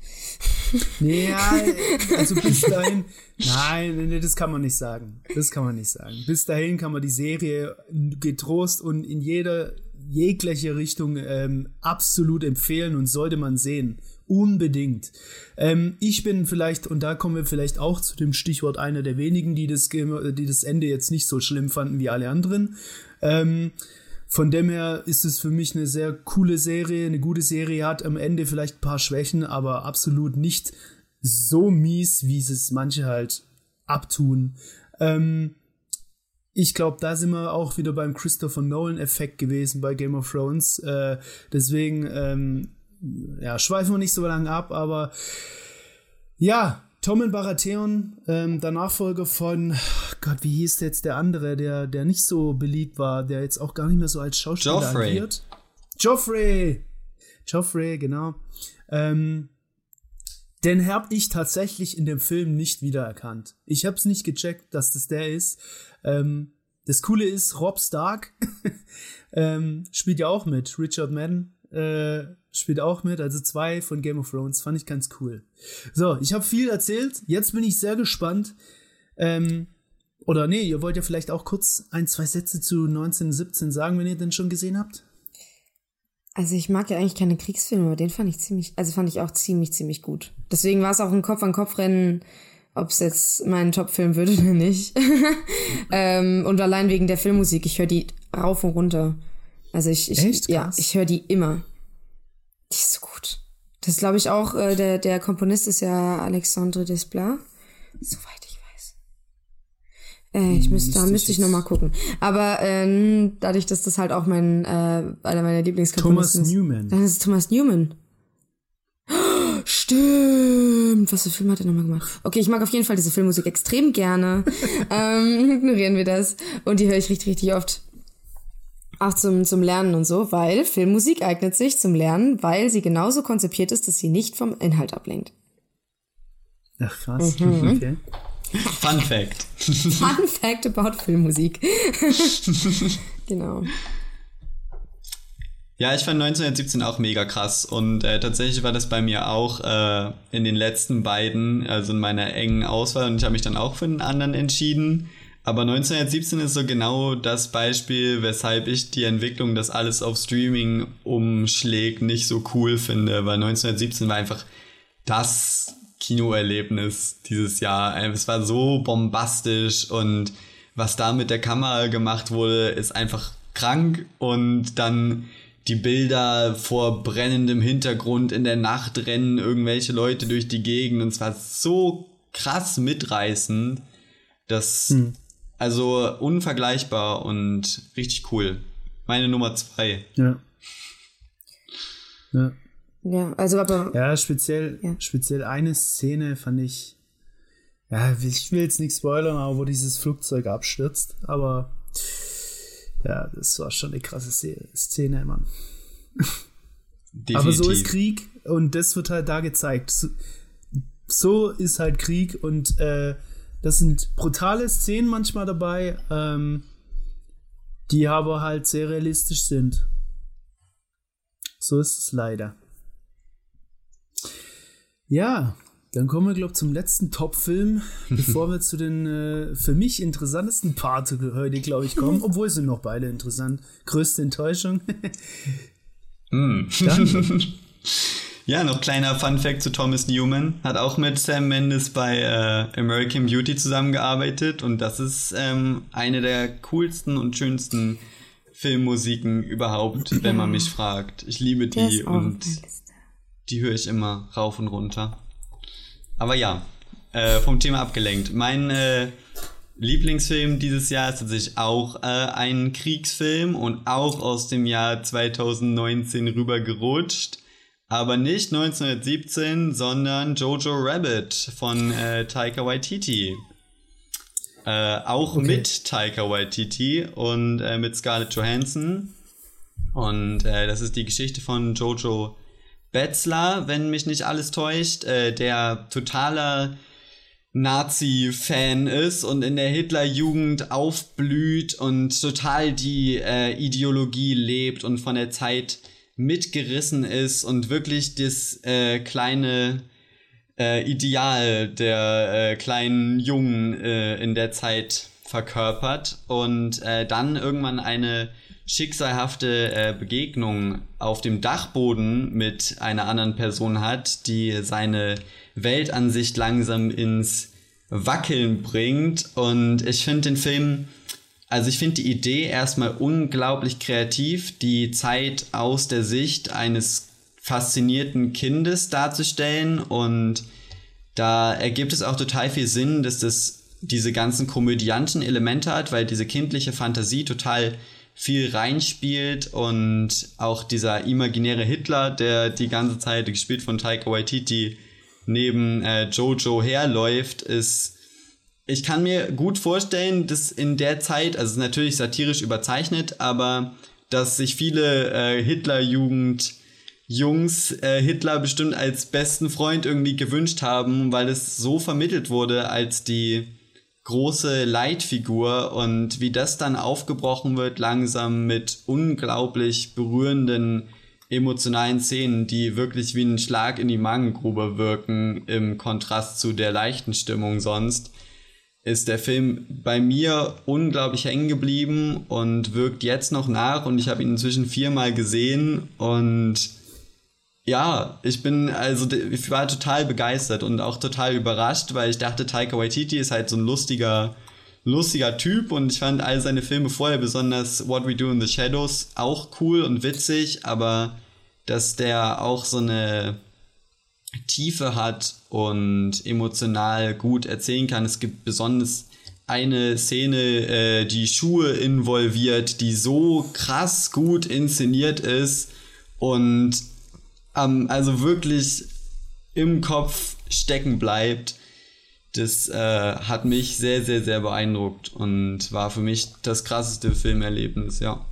Ja, also bis dahin. Nein, nee, das kann man nicht sagen. Das kann man nicht sagen. Bis dahin kann man die Serie getrost und in jeder jegliche Richtung ähm, absolut empfehlen und sollte man sehen. Unbedingt. Ähm, ich bin vielleicht, und da kommen wir vielleicht auch zu dem Stichwort einer der wenigen, die das, die das Ende jetzt nicht so schlimm fanden wie alle anderen. Ähm, von dem her ist es für mich eine sehr coole Serie, eine gute Serie, hat am Ende vielleicht ein paar Schwächen, aber absolut nicht so mies, wie es manche halt abtun. Ähm, ich glaube, da sind wir auch wieder beim Christopher Nolan-Effekt gewesen bei Game of Thrones. Äh, deswegen, ähm, ja, schweifen wir nicht so lange ab, aber ja, Tommen Baratheon, ähm, der Nachfolger von, Gott, wie hieß jetzt der andere, der, der nicht so beliebt war, der jetzt auch gar nicht mehr so als Schauspieler Joffrey. agiert? Joffrey! Joffrey, genau. Ähm, den habe ich tatsächlich in dem Film nicht wiedererkannt. Ich habe es nicht gecheckt, dass das der ist. Ähm, das Coole ist, Rob Stark ähm, spielt ja auch mit. Richard Madden äh, spielt auch mit, also zwei von Game of Thrones, fand ich ganz cool. So, ich habe viel erzählt, jetzt bin ich sehr gespannt. Ähm, oder nee, ihr wollt ja vielleicht auch kurz ein, zwei Sätze zu 1917 sagen, wenn ihr den schon gesehen habt? Also ich mag ja eigentlich keine Kriegsfilme, aber den fand ich ziemlich, also fand ich auch ziemlich, ziemlich gut. Deswegen war es auch ein Kopf-an-Kopf-Rennen, ob es jetzt mein Top-Film wird oder nicht. ähm, und allein wegen der Filmmusik, ich höre die rauf und runter. Also ich, ich Echt? ja, ich höre die immer. Die ist so gut. Das glaube ich auch, äh, der, der Komponist ist ja Alexandre Desplat, soweit ich weiß. Äh, ich müsste, da müsste ich nochmal gucken. Aber ähm, dadurch, dass das halt auch mein, äh, einer meiner Lieblingskomponisten Thomas Newman. Dann ist es Thomas Newman. Stimmt. Was für Film hat er nochmal gemacht? Okay, ich mag auf jeden Fall diese Filmmusik extrem gerne. ähm, ignorieren wir das. Und die höre ich richtig, richtig oft. Auch zum, zum Lernen und so, weil Filmmusik eignet sich zum Lernen, weil sie genauso konzipiert ist, dass sie nicht vom Inhalt ablenkt. Ach, krass. Mhm. Okay. Fun Fact. Fun Fact about Filmmusik. genau. Ja, ich fand 1917 auch mega krass und äh, tatsächlich war das bei mir auch äh, in den letzten beiden, also in meiner engen Auswahl und ich habe mich dann auch für einen anderen entschieden. Aber 1917 ist so genau das Beispiel, weshalb ich die Entwicklung, dass alles auf Streaming umschlägt, nicht so cool finde, weil 1917 war einfach das Kinoerlebnis dieses Jahr. Es war so bombastisch und was da mit der Kamera gemacht wurde, ist einfach krank und dann die Bilder vor brennendem Hintergrund in der Nacht rennen irgendwelche Leute durch die Gegend und es war so krass mitreißend, dass hm. Also unvergleichbar und richtig cool. Meine Nummer zwei. Ja. Ja. Ja, also aber. Ja, speziell, ja. speziell eine Szene fand ich. Ja, ich will jetzt nicht spoilern, aber wo dieses Flugzeug abstürzt, aber ja, das war schon eine krasse Szene, Mann. aber so ist Krieg und das wird halt da gezeigt. So, so ist halt Krieg und äh, das sind brutale Szenen manchmal dabei, ähm, die aber halt sehr realistisch sind. So ist es leider. Ja, dann kommen wir, glaube ich, zum letzten Top-Film, bevor wir zu den äh, für mich interessantesten Part heute, glaube ich, kommen. Obwohl sind noch beide interessant. Größte Enttäuschung. mm. ja, noch kleiner Fun-Fact zu Thomas Newman. Hat auch mit Sam Mendes bei äh, American Beauty zusammengearbeitet und das ist ähm, eine der coolsten und schönsten Filmmusiken überhaupt, wenn man mich fragt. Ich liebe die und die höre ich immer rauf und runter. Aber ja, äh, vom Thema abgelenkt. Mein äh, Lieblingsfilm dieses Jahr ist tatsächlich auch äh, ein Kriegsfilm und auch aus dem Jahr 2019 rübergerutscht. Aber nicht 1917, sondern Jojo Rabbit von äh, Taika Waititi. Äh, auch okay. mit Taika Waititi und äh, mit Scarlett Johansson. Und äh, das ist die Geschichte von Jojo Betzler, wenn mich nicht alles täuscht, äh, der totaler Nazi-Fan ist und in der Hitlerjugend aufblüht und total die äh, Ideologie lebt und von der Zeit mitgerissen ist und wirklich das äh, kleine äh, Ideal der äh, kleinen Jungen äh, in der Zeit verkörpert und äh, dann irgendwann eine schicksalhafte äh, Begegnung auf dem Dachboden mit einer anderen Person hat, die seine Weltansicht langsam ins Wackeln bringt. Und ich finde den Film, also ich finde die Idee erstmal unglaublich kreativ, die Zeit aus der Sicht eines faszinierten Kindes darzustellen. Und da ergibt es auch total viel Sinn, dass das diese ganzen komödianten Elemente hat, weil diese kindliche Fantasie total viel reinspielt und auch dieser imaginäre Hitler, der die ganze Zeit gespielt von Taika Waititi neben äh, Jojo herläuft, ist ich kann mir gut vorstellen, dass in der Zeit, also natürlich satirisch überzeichnet, aber dass sich viele äh, Hitlerjugend Jungs äh, Hitler bestimmt als besten Freund irgendwie gewünscht haben, weil es so vermittelt wurde als die große Leitfigur und wie das dann aufgebrochen wird langsam mit unglaublich berührenden emotionalen Szenen, die wirklich wie ein Schlag in die Magengrube wirken im Kontrast zu der leichten Stimmung sonst, ist der Film bei mir unglaublich hängen geblieben und wirkt jetzt noch nach und ich habe ihn inzwischen viermal gesehen und ja, ich bin, also ich war total begeistert und auch total überrascht, weil ich dachte, Taika Waititi ist halt so ein lustiger, lustiger Typ und ich fand all seine Filme vorher, besonders What We Do in the Shadows, auch cool und witzig, aber dass der auch so eine Tiefe hat und emotional gut erzählen kann. Es gibt besonders eine Szene äh, die Schuhe involviert, die so krass gut inszeniert ist und ähm, also wirklich im Kopf stecken bleibt. Das äh, hat mich sehr, sehr, sehr beeindruckt und war für mich das krasseste Filmerlebnis, ja.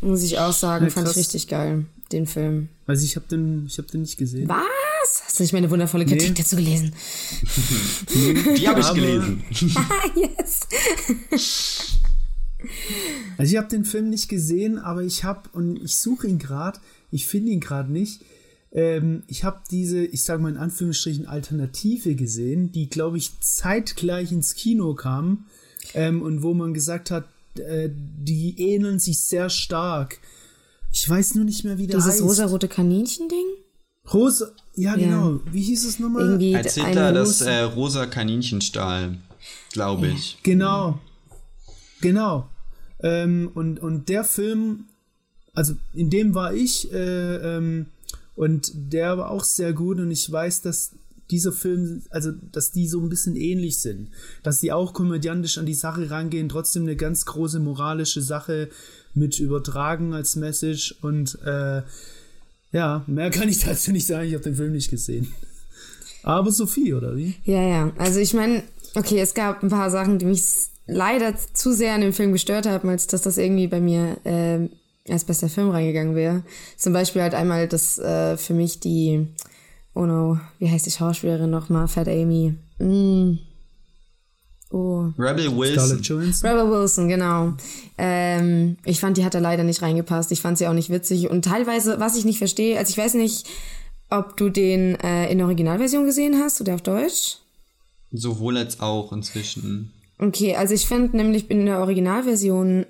Muss ich auch sagen, ja, fand ich richtig geil, den Film. Also ich habe den, hab den nicht gesehen. Was? Hast du nicht meine wundervolle Kritik nee. dazu gelesen? Die habe ich gelesen. yes. Also ich habe den Film nicht gesehen, aber ich habe, und ich suche ihn gerade, ich finde ihn gerade nicht. Ähm, ich habe diese, ich sage mal in Anführungsstrichen, Alternative gesehen, die, glaube ich, zeitgleich ins Kino kam ähm, und wo man gesagt hat, äh, die ähneln sich sehr stark. Ich weiß nur nicht mehr, wie der Dieses heißt. Dieses rosa-rote Kaninchen-Ding? Rosa, ja, ja, genau. Wie hieß es nochmal? Irgendwie Als Hitler das äh, rosa Kaninchenstahl, glaube ich. Genau. Genau. Ähm, und, und der Film, also in dem war ich, äh, ähm, und der war auch sehr gut und ich weiß, dass dieser Film, also dass die so ein bisschen ähnlich sind, dass die auch komödiantisch an die Sache rangehen, trotzdem eine ganz große moralische Sache mit übertragen als Message und äh, ja, mehr kann ich dazu nicht sagen, ich habe den Film nicht gesehen. Aber Sophie, oder wie? Ja, ja, also ich meine, okay, es gab ein paar Sachen, die mich leider zu sehr an dem Film gestört haben, als dass das irgendwie bei mir äh, als bester Film reingegangen wäre. Zum Beispiel halt einmal, dass äh, für mich die, oh no, wie heißt die Schauspielerin nochmal? Fat Amy. Mm. Oh. Rebel Wilson. Rebel Wilson, genau. Ähm, ich fand, die hat da leider nicht reingepasst. Ich fand sie auch nicht witzig. Und teilweise, was ich nicht verstehe, also ich weiß nicht, ob du den äh, in der Originalversion gesehen hast oder auf Deutsch. Sowohl als auch inzwischen. Okay, also ich finde nämlich in der Originalversion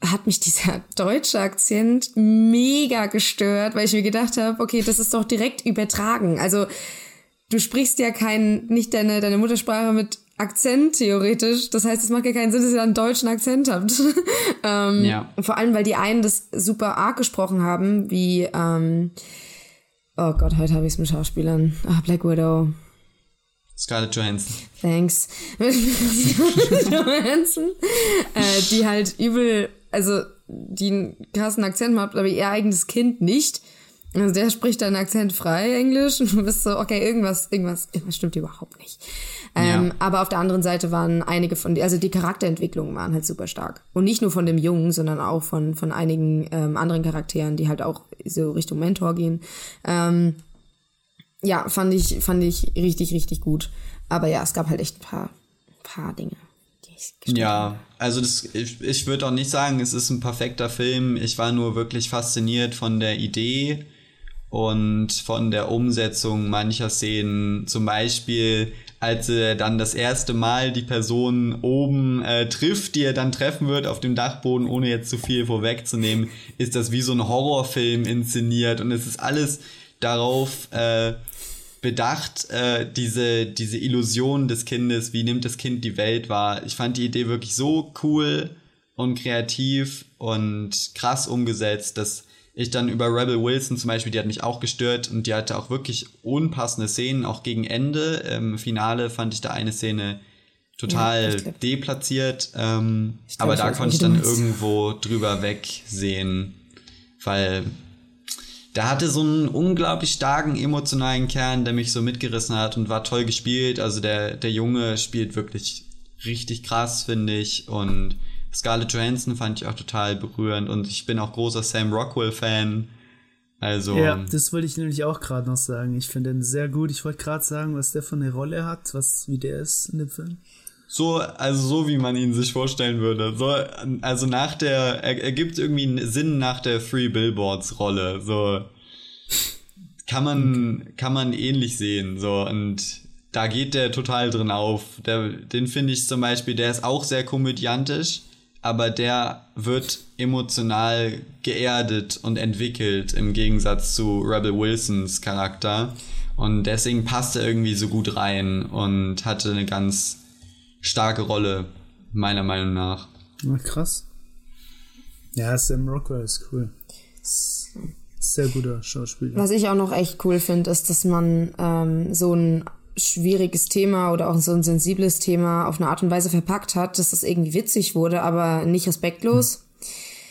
hat mich dieser deutsche Akzent mega gestört, weil ich mir gedacht habe, okay, das ist doch direkt übertragen. Also du sprichst ja kein, nicht deine, deine Muttersprache mit Akzent theoretisch. Das heißt, es macht ja keinen Sinn, dass ihr einen deutschen Akzent habt. ähm, ja. Vor allem, weil die einen das super arg gesprochen haben, wie, ähm, oh Gott, heute habe ich es mit Schauspielern. Ah, Black Widow. Scarlett Johansson. Thanks. Johansson, äh, die halt übel, also die einen krassen Akzent macht, aber ihr eigenes Kind nicht. Also der spricht dann akzentfrei Englisch und du bist so, okay, irgendwas, irgendwas, irgendwas stimmt überhaupt nicht. Ähm, ja. Aber auf der anderen Seite waren einige von, also die Charakterentwicklungen waren halt super stark. Und nicht nur von dem Jungen, sondern auch von, von einigen ähm, anderen Charakteren, die halt auch so Richtung Mentor gehen. Ähm, ja, fand ich, fand ich richtig, richtig gut. Aber ja, es gab halt echt ein paar, paar Dinge. Ja, also das, ich, ich würde auch nicht sagen, es ist ein perfekter Film. Ich war nur wirklich fasziniert von der Idee und von der Umsetzung mancher Szenen. Zum Beispiel, als er dann das erste Mal die Person oben äh, trifft, die er dann treffen wird auf dem Dachboden, ohne jetzt zu viel vorwegzunehmen, ist das wie so ein Horrorfilm inszeniert und es ist alles darauf äh, bedacht, äh, diese, diese Illusion des Kindes, wie nimmt das Kind die Welt wahr. Ich fand die Idee wirklich so cool und kreativ und krass umgesetzt, dass ich dann über Rebel Wilson zum Beispiel, die hat mich auch gestört und die hatte auch wirklich unpassende Szenen, auch gegen Ende. Im Finale fand ich da eine Szene total ja, deplatziert, ähm, glaub, aber da konnte ich dann irgendwo drüber wegsehen, weil der hatte so einen unglaublich starken emotionalen Kern, der mich so mitgerissen hat und war toll gespielt. Also der, der Junge spielt wirklich richtig krass, finde ich. Und Scarlett Johansson fand ich auch total berührend und ich bin auch großer Sam Rockwell-Fan. Also. Ja, das wollte ich nämlich auch gerade noch sagen. Ich finde den sehr gut. Ich wollte gerade sagen, was der für eine Rolle hat, was, wie der ist in dem Film. So, also so wie man ihn sich vorstellen würde. So, also nach der, er, er gibt irgendwie einen Sinn nach der Free Billboards Rolle. So kann man, okay. kann man ähnlich sehen. So und da geht der total drin auf. Der, den finde ich zum Beispiel, der ist auch sehr komödiantisch, aber der wird emotional geerdet und entwickelt im Gegensatz zu Rebel Wilsons Charakter. Und deswegen passt er irgendwie so gut rein und hatte eine ganz starke Rolle, meiner Meinung nach. Krass. Ja, Sam Rockwell ist cool. Sehr guter Schauspieler. Was ich auch noch echt cool finde, ist, dass man ähm, so einen schwieriges Thema oder auch so ein sensibles Thema auf eine Art und Weise verpackt hat, dass das irgendwie witzig wurde, aber nicht respektlos.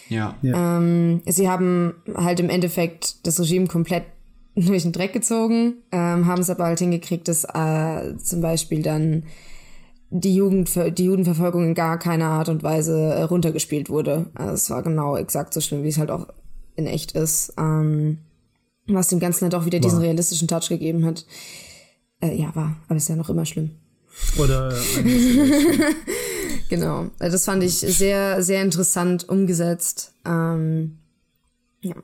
Ja. Ja. Ähm, sie haben halt im Endeffekt das Regime komplett durch den Dreck gezogen, ähm, haben es aber halt hingekriegt, dass äh, zum Beispiel dann die, Jugend, die Judenverfolgung in gar keiner Art und Weise äh, runtergespielt wurde. Also es war genau exakt so schlimm, wie es halt auch in echt ist. Ähm, was dem Ganzen halt auch wieder diesen realistischen Touch gegeben hat. Äh, ja, war, aber ist ja noch immer schlimm. Oder Genau. Also das fand ich sehr, sehr interessant umgesetzt. Ähm, ja.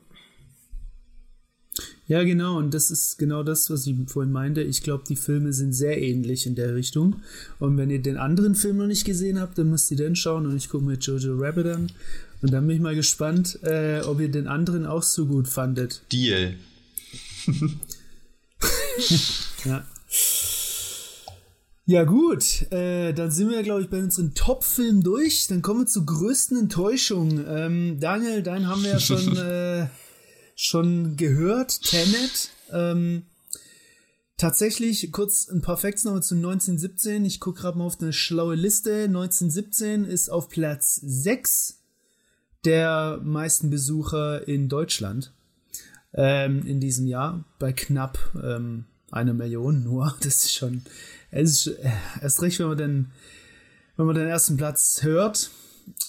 Ja, genau, und das ist genau das, was ich vorhin meinte. Ich glaube, die Filme sind sehr ähnlich in der Richtung. Und wenn ihr den anderen Film noch nicht gesehen habt, dann müsst ihr den schauen und ich gucke mir Jojo Rabbit an. Und dann bin ich mal gespannt, äh, ob ihr den anderen auch so gut fandet. Deal. Ja. Ja, gut. Äh, dann sind wir, glaube ich, bei unseren Top-Filmen durch. Dann kommen wir zur größten Enttäuschung. Ähm, Daniel, deinen haben wir ja schon, äh, schon gehört. Tenet. Ähm, tatsächlich, kurz ein paar Facts nochmal zu 1917. Ich gucke gerade mal auf eine schlaue Liste. 1917 ist auf Platz 6 der meisten Besucher in Deutschland ähm, in diesem Jahr. Bei knapp ähm, eine Million nur. Das ist schon es ist äh, erst recht, wenn man den, wenn man den ersten Platz hört,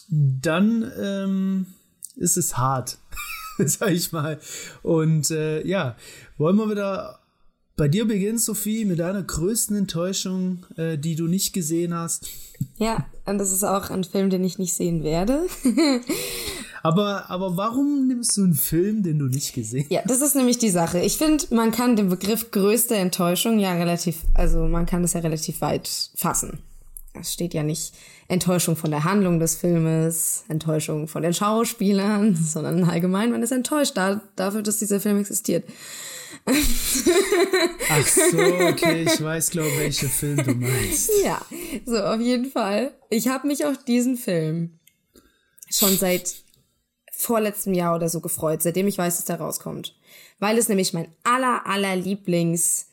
dann ähm, ist es hart, sag ich mal. Und äh, ja, wollen wir wieder bei dir beginnen, Sophie, mit deiner größten Enttäuschung, äh, die du nicht gesehen hast. Ja, und das ist auch ein Film, den ich nicht sehen werde. aber, aber warum nimmst du einen Film, den du nicht gesehen hast? Ja, das ist nämlich die Sache. Ich finde, man kann den Begriff größte Enttäuschung ja relativ, also man kann das ja relativ weit fassen. Es steht ja nicht Enttäuschung von der Handlung des Filmes, Enttäuschung von den Schauspielern, sondern allgemein, man ist enttäuscht da, dafür, dass dieser Film existiert. Ach so, okay, ich weiß, glaube ich, welchen Film du meinst. Ja, so auf jeden Fall. Ich habe mich auf diesen Film schon seit vorletztem Jahr oder so gefreut, seitdem ich weiß, dass der rauskommt. Weil es nämlich mein aller, aller Lieblings,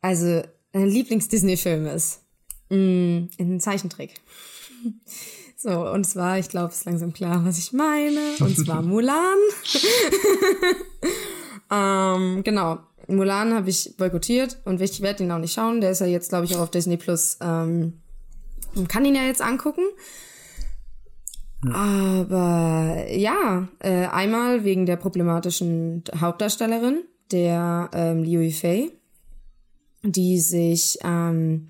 also ein Lieblings-Disney-Film ist. Mm, in einem Zeichentrick. So, und zwar, ich glaube, es ist langsam klar, was ich meine. Und zwar Mulan. Ähm, genau. Mulan habe ich boykottiert und ich werde ihn auch nicht schauen. Der ist ja jetzt, glaube ich, auch auf Disney Plus. Ähm, kann ihn ja jetzt angucken. Aber ja, äh, einmal wegen der problematischen Hauptdarstellerin, der ähm, Liu Yifei, die sich ähm,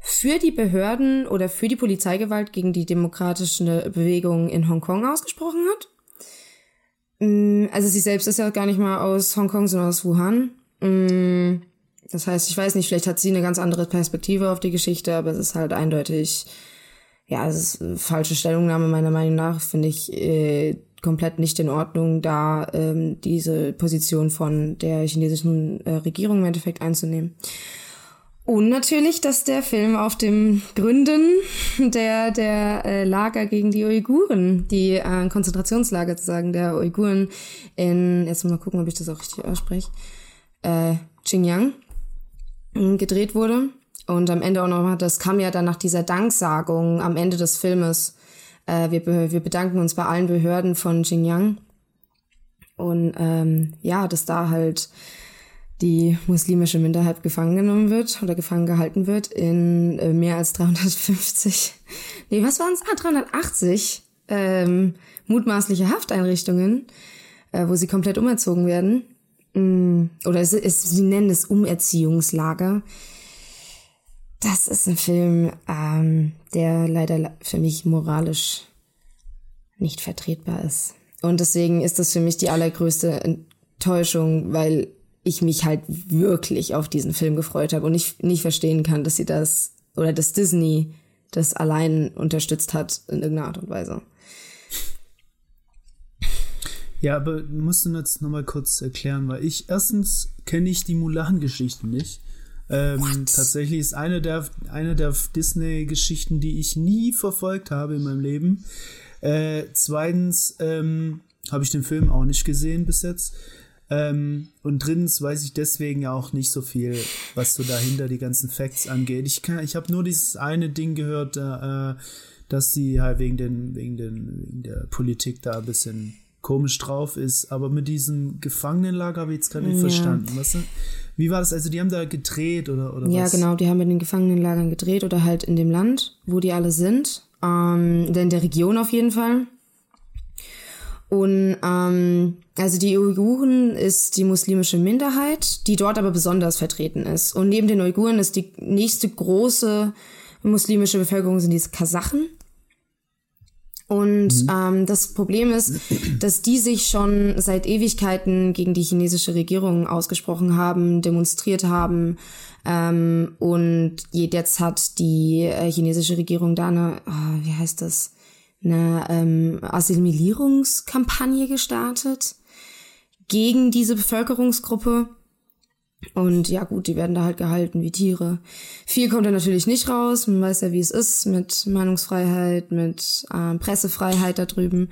für die Behörden oder für die Polizeigewalt gegen die demokratische Bewegung in Hongkong ausgesprochen hat. Mm, also sie selbst ist ja gar nicht mal aus Hongkong, sondern aus Wuhan. Mm, das heißt, ich weiß nicht, vielleicht hat sie eine ganz andere Perspektive auf die Geschichte, aber es ist halt eindeutig, ja, es ist eine falsche Stellungnahme meiner Meinung nach, finde ich äh, komplett nicht in Ordnung, da ähm, diese Position von der chinesischen äh, Regierung im Endeffekt einzunehmen. Und natürlich, dass der Film auf dem Gründen der, der äh, Lager gegen die Uiguren, die äh, Konzentrationslager zu sagen, der Uiguren in, jetzt mal gucken, ob ich das auch richtig ausspreche, äh, Xinjiang äh, gedreht wurde. Und am Ende auch nochmal, das kam ja dann nach dieser Danksagung am Ende des Filmes. Äh, wir, wir bedanken uns bei allen Behörden von Xinjiang. Und ähm, ja, dass da halt die muslimische Minderheit gefangen genommen wird oder gefangen gehalten wird in äh, mehr als 350, nee, was waren es? Ah, 380 ähm, mutmaßliche Hafteinrichtungen, äh, wo sie komplett umerzogen werden. Mm, oder es, es, sie nennen es Umerziehungslager. Das ist ein Film, ähm, der leider für mich moralisch nicht vertretbar ist. Und deswegen ist das für mich die allergrößte Enttäuschung, weil ich mich halt wirklich auf diesen Film gefreut habe und ich nicht verstehen kann, dass sie das oder dass Disney das allein unterstützt hat in irgendeiner Art und Weise. Ja, aber musst du jetzt nochmal kurz erklären, weil ich erstens kenne ich die Mulan-Geschichte nicht. Ähm, tatsächlich ist eine der, eine der Disney-Geschichten, die ich nie verfolgt habe in meinem Leben. Äh, zweitens ähm, habe ich den Film auch nicht gesehen bis jetzt. Ähm, und drittens weiß ich deswegen auch nicht so viel, was so dahinter die ganzen Facts angeht. Ich, kann, ich habe nur dieses eine Ding gehört, äh, dass sie halt wegen, den, wegen, den, wegen der Politik da ein bisschen komisch drauf ist. Aber mit diesem Gefangenenlager habe ich jetzt gerade nicht ja. verstanden. Was, wie war das? Also die haben da gedreht oder, oder ja, was? Ja, genau, die haben in den Gefangenenlagern gedreht oder halt in dem Land, wo die alle sind. Ähm, in der Region auf jeden Fall. Und ähm, also die Uiguren ist die muslimische Minderheit, die dort aber besonders vertreten ist. Und neben den Uiguren ist die nächste große muslimische Bevölkerung sind die Kasachen. Und mhm. ähm, das Problem ist, dass die sich schon seit Ewigkeiten gegen die chinesische Regierung ausgesprochen haben, demonstriert haben. Ähm, und jetzt hat die äh, chinesische Regierung da eine, oh, wie heißt das, eine ähm, Assimilierungskampagne gestartet gegen diese Bevölkerungsgruppe. Und ja gut, die werden da halt gehalten wie Tiere. Viel kommt da natürlich nicht raus. Man weiß ja, wie es ist mit Meinungsfreiheit, mit äh, Pressefreiheit da drüben.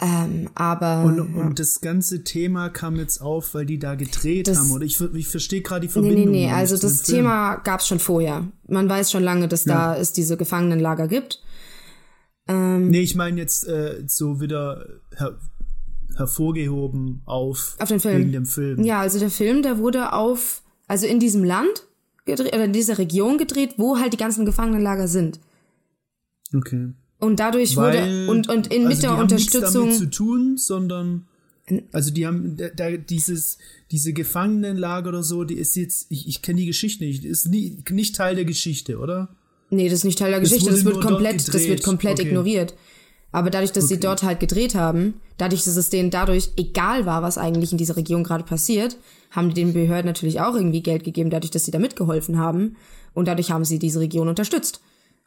Ähm, aber und, ja. und, das ganze Thema kam jetzt auf, weil die da gedreht das, haben. Oder ich, ich verstehe gerade die Verbindung. Nee, nee, nee. Also das Thema gab es schon vorher. Man weiß schon lange, dass ja. da es diese Gefangenenlager gibt. Ähm, nee, ich meine jetzt äh, so wieder hervorgehoben auf, auf den Film. wegen dem Film. Ja, also der Film, der wurde auf, also in diesem Land gedreht, oder in dieser Region gedreht, wo halt die ganzen Gefangenenlager sind. Okay. Und dadurch Weil, wurde, und, und in, also mit der Unterstützung. Nichts damit zu tun, sondern, also die haben, da, da, dieses, diese Gefangenenlager oder so, die ist jetzt, ich, ich kenne die Geschichte nicht, ist nie, nicht Teil der Geschichte, oder? Nee, das ist nicht Teil der Geschichte, das, wird komplett, das wird komplett okay. ignoriert. Aber dadurch, dass okay. sie dort halt gedreht haben, dadurch, dass es denen dadurch egal war, was eigentlich in dieser Region gerade passiert, haben die den Behörden natürlich auch irgendwie Geld gegeben, dadurch, dass sie da mitgeholfen haben. Und dadurch haben sie diese Region unterstützt.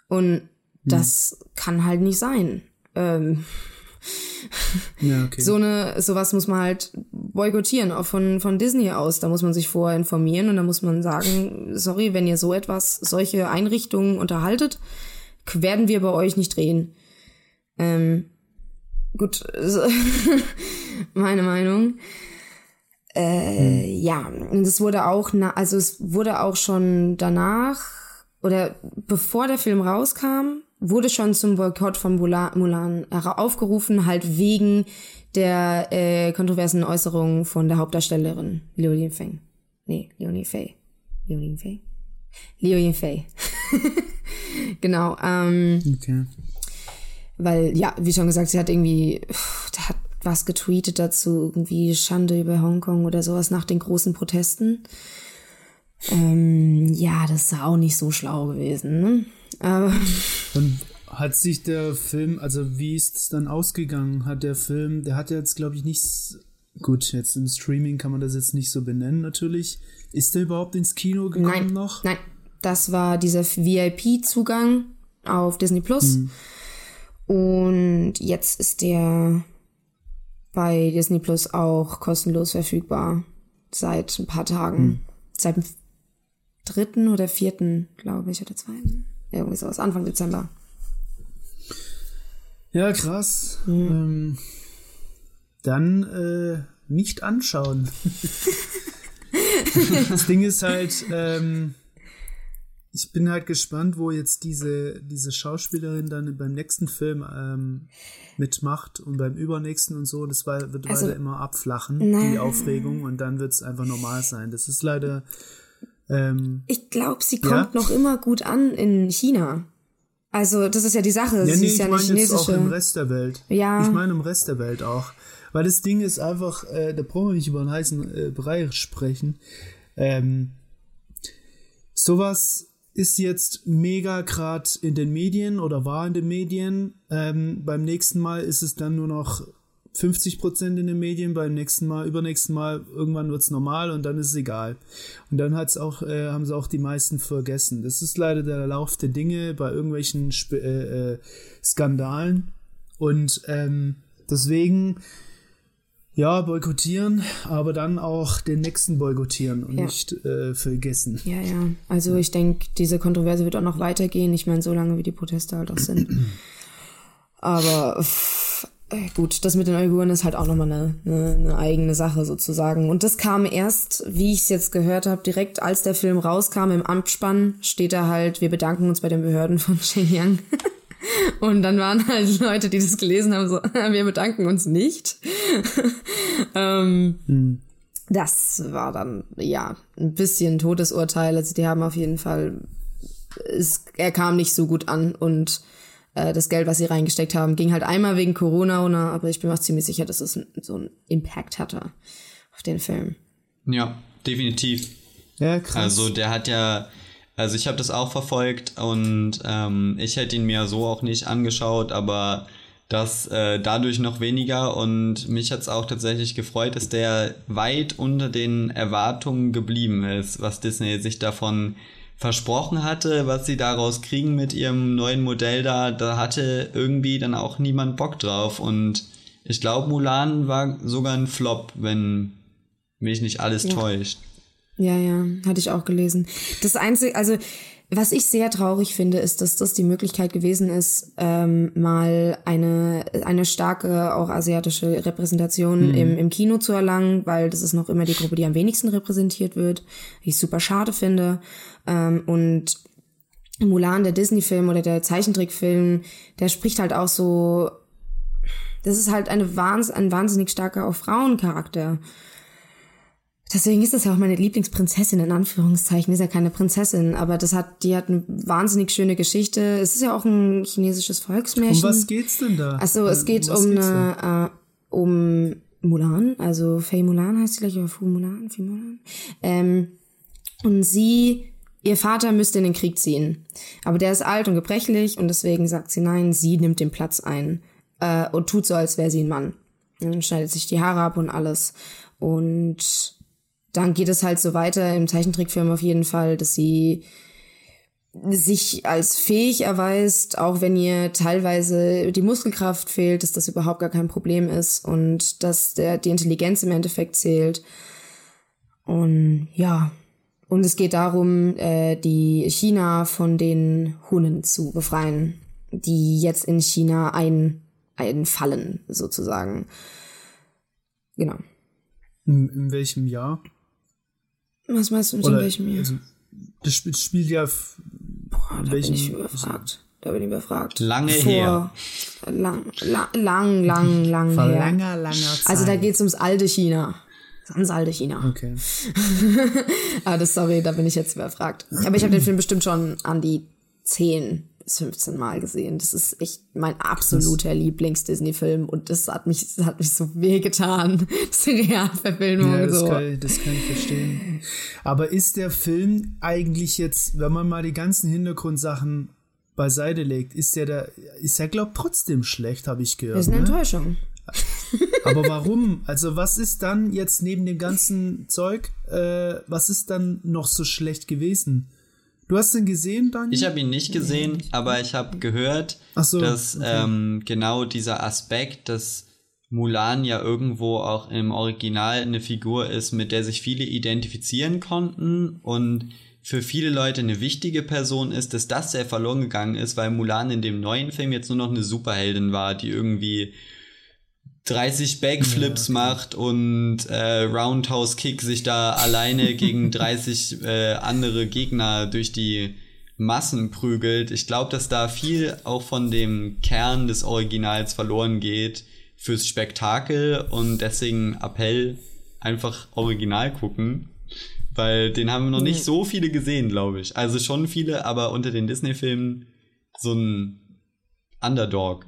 Und hm. das kann halt nicht sein. Ähm, ja, okay. So eine, sowas muss man halt boykottieren, auch von, von Disney aus. Da muss man sich vorher informieren und da muss man sagen, sorry, wenn ihr so etwas, solche Einrichtungen unterhaltet, werden wir bei euch nicht drehen. Ähm, gut, meine Meinung. Äh, hm. Ja, und es wurde auch, na, also es wurde auch schon danach oder bevor der Film rauskam, wurde schon zum Boykott von Mulan aufgerufen, halt wegen der äh, kontroversen Äußerungen von der Hauptdarstellerin Liu Yinfeng. Nee, Liu Yinfei. Liu Yinfei? Liu Yinfei. genau. Ähm, okay weil, ja, wie schon gesagt, sie hat irgendwie, der hat was getweetet dazu, irgendwie Schande über Hongkong oder sowas nach den großen Protesten. Ähm, ja, das ist auch nicht so schlau gewesen, ne? Aber. Und hat sich der Film, also wie ist es dann ausgegangen? Hat der Film, der hat jetzt, glaube ich, nichts. Gut, jetzt im Streaming kann man das jetzt nicht so benennen, natürlich. Ist der überhaupt ins Kino gekommen nein, noch? Nein, das war dieser VIP-Zugang auf Disney Plus. Hm. Und jetzt ist der bei Disney Plus auch kostenlos verfügbar. Seit ein paar Tagen. Hm. Seit dem dritten oder vierten, glaube ich, oder zweiten. Irgendwie sowas, Anfang Dezember. Ja, krass. Hm. Ähm, dann äh, nicht anschauen. das Ding ist halt, ähm, ich bin halt gespannt, wo jetzt diese, diese Schauspielerin dann beim nächsten Film ähm, mitmacht und beim übernächsten und so. Das war, wird also, weiter immer abflachen, nein. die Aufregung, und dann wird es einfach normal sein. Das ist leider. Ähm, ich glaube, sie kommt ja? noch immer gut an in China. Also, das ist ja die Sache. Ja, sie nee, ist ja ich meine chinesische. Jetzt auch im Rest der Welt. Ja. Ich meine im Rest der Welt auch. Weil das Ding ist einfach, äh, da brauchen wir nicht über einen heißen äh, Bereich sprechen. Ähm, sowas ist jetzt mega grad in den Medien oder war in den Medien. Ähm, beim nächsten Mal ist es dann nur noch 50 Prozent in den Medien, beim nächsten Mal, übernächsten Mal, irgendwann wird es normal und dann ist es egal. Und dann hat's auch, äh, haben sie auch die meisten vergessen. Das ist leider der Lauf der Dinge bei irgendwelchen Sp äh, äh, Skandalen. Und ähm, deswegen ja, boykottieren, aber dann auch den nächsten boykottieren und ja. nicht äh, vergessen. Ja, ja. Also ich denke, diese Kontroverse wird auch noch weitergehen. Ich meine, so lange wie die Proteste halt auch sind. aber gut, das mit den Uiguren ist halt auch nochmal eine, eine, eine eigene Sache sozusagen. Und das kam erst, wie ich es jetzt gehört habe, direkt als der Film rauskam im Amtsspann, steht da halt, wir bedanken uns bei den Behörden von Shenyang. Und dann waren halt Leute, die das gelesen haben, so, wir bedanken uns nicht. ähm, hm. Das war dann, ja, ein bisschen Todesurteil. Also die haben auf jeden Fall, es, er kam nicht so gut an und äh, das Geld, was sie reingesteckt haben, ging halt einmal wegen Corona, oder, aber ich bin mir ziemlich sicher, dass es so einen Impact hatte auf den Film. Ja, definitiv. Ja, krass. Also der hat ja, also ich habe das auch verfolgt und ähm, ich hätte ihn mir so auch nicht angeschaut, aber das äh, dadurch noch weniger und mich hat es auch tatsächlich gefreut, dass der weit unter den Erwartungen geblieben ist, was Disney sich davon versprochen hatte, was sie daraus kriegen mit ihrem neuen Modell da, da hatte irgendwie dann auch niemand Bock drauf. Und ich glaube, Mulan war sogar ein Flop, wenn mich nicht alles ja. täuscht. Ja, ja, hatte ich auch gelesen. Das Einzige, also was ich sehr traurig finde, ist, dass das die Möglichkeit gewesen ist, ähm, mal eine, eine starke, auch asiatische Repräsentation mhm. im, im Kino zu erlangen, weil das ist noch immer die Gruppe, die am wenigsten repräsentiert wird, die ich super schade finde. Ähm, und Mulan, der Disney-Film oder der Zeichentrickfilm, der spricht halt auch so, das ist halt eine Wahns ein wahnsinnig starker auch Frauencharakter. Deswegen ist das ja auch meine Lieblingsprinzessin, in Anführungszeichen. Ist ja keine Prinzessin, aber das hat, die hat eine wahnsinnig schöne Geschichte. Es ist ja auch ein chinesisches Volksmärchen. Um was geht's denn da? Also es geht um eine, äh, um Mulan, also Fei Mulan heißt sie gleich, oder Fu Mulan, Fei Mulan. Ähm, und sie, ihr Vater müsste in den Krieg ziehen. Aber der ist alt und gebrechlich und deswegen sagt sie nein, sie nimmt den Platz ein. Äh, und tut so, als wäre sie ein Mann. Und schneidet sich die Haare ab und alles. Und dann geht es halt so weiter im Zeichentrickfilm auf jeden Fall, dass sie sich als fähig erweist, auch wenn ihr teilweise die Muskelkraft fehlt, dass das überhaupt gar kein Problem ist und dass der, die Intelligenz im Endeffekt zählt. Und ja, und es geht darum, äh, die China von den Hunnen zu befreien, die jetzt in China ein, einfallen, sozusagen. Genau. In, in welchem Jahr? Was meinst du mit Oder, welchem Jahr? Also, das spielt ja. Boah, da welchen, bin ich überfragt. Da bin ich überfragt. Lange Vor, her. Lang, lang, lang, lang, lang Vor her. langer, langer Zeit. Also da geht's ums alte China. Ganz alte China. Okay. Aber das, sorry, da bin ich jetzt überfragt. Aber ich habe den Film bestimmt schon an die zehn 15 Mal gesehen. Das ist echt mein absoluter Lieblings-Disney-Film und das hat mich, das hat mich so wehgetan. Das ist eine Realverfilmung. Ja, das, so. kann, das kann ich verstehen. Aber ist der Film eigentlich jetzt, wenn man mal die ganzen Hintergrundsachen beiseite legt, ist der da, ist er glaubt trotzdem schlecht, habe ich gehört. Das ist eine ne? Enttäuschung. Aber warum? Also was ist dann jetzt neben dem ganzen Zeug, äh, was ist dann noch so schlecht gewesen? Du hast ihn gesehen, Daniel? Ich habe ihn nicht gesehen, aber ich habe gehört, so, dass okay. ähm, genau dieser Aspekt, dass Mulan ja irgendwo auch im Original eine Figur ist, mit der sich viele identifizieren konnten und für viele Leute eine wichtige Person ist, dass das sehr verloren gegangen ist, weil Mulan in dem neuen Film jetzt nur noch eine Superheldin war, die irgendwie 30 Backflips ja, okay. macht und äh, Roundhouse Kick sich da alleine gegen 30 äh, andere Gegner durch die Massen prügelt. Ich glaube, dass da viel auch von dem Kern des Originals verloren geht fürs Spektakel und deswegen Appell einfach Original gucken, weil den haben noch nicht so viele gesehen, glaube ich. Also schon viele, aber unter den Disney-Filmen so ein Underdog.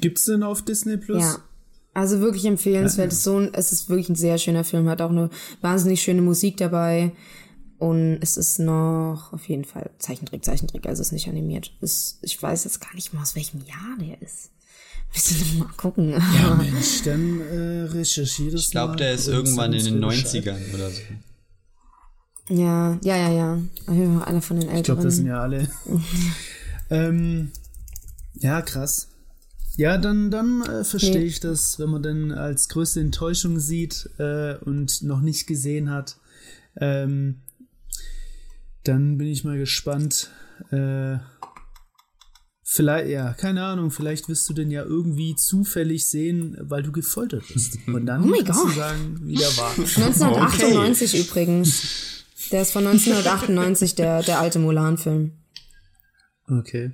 Gibt's denn auf Disney Plus? Ja. Also wirklich empfehlenswert. Ja. Es, ist so ein, es ist wirklich ein sehr schöner Film, hat auch eine wahnsinnig schöne Musik dabei. Und es ist noch auf jeden Fall Zeichentrick, Zeichentrick, also es ist nicht animiert. Es, ich weiß jetzt gar nicht mal, aus welchem Jahr der ist. Müssen wir mal gucken. Ja, Mensch, dann äh, recherchiere das Ich glaube, der ist irgendwann in den 90ern oder so. Ja, ja, ja, ja. Einer von den Älteren. Ich glaube, das sind ja alle. ähm, ja, krass. Ja, dann, dann äh, verstehe nee. ich das, wenn man dann als größte Enttäuschung sieht äh, und noch nicht gesehen hat. Ähm, dann bin ich mal gespannt. Äh, Vielleicht, ja, keine Ahnung, vielleicht wirst du den ja irgendwie zufällig sehen, weil du gefoltert bist. Und dann Oh mein kannst du Gott. sagen, wie der war. 1998 übrigens. Der ist von 1998, der, der alte Mulan-Film. Okay.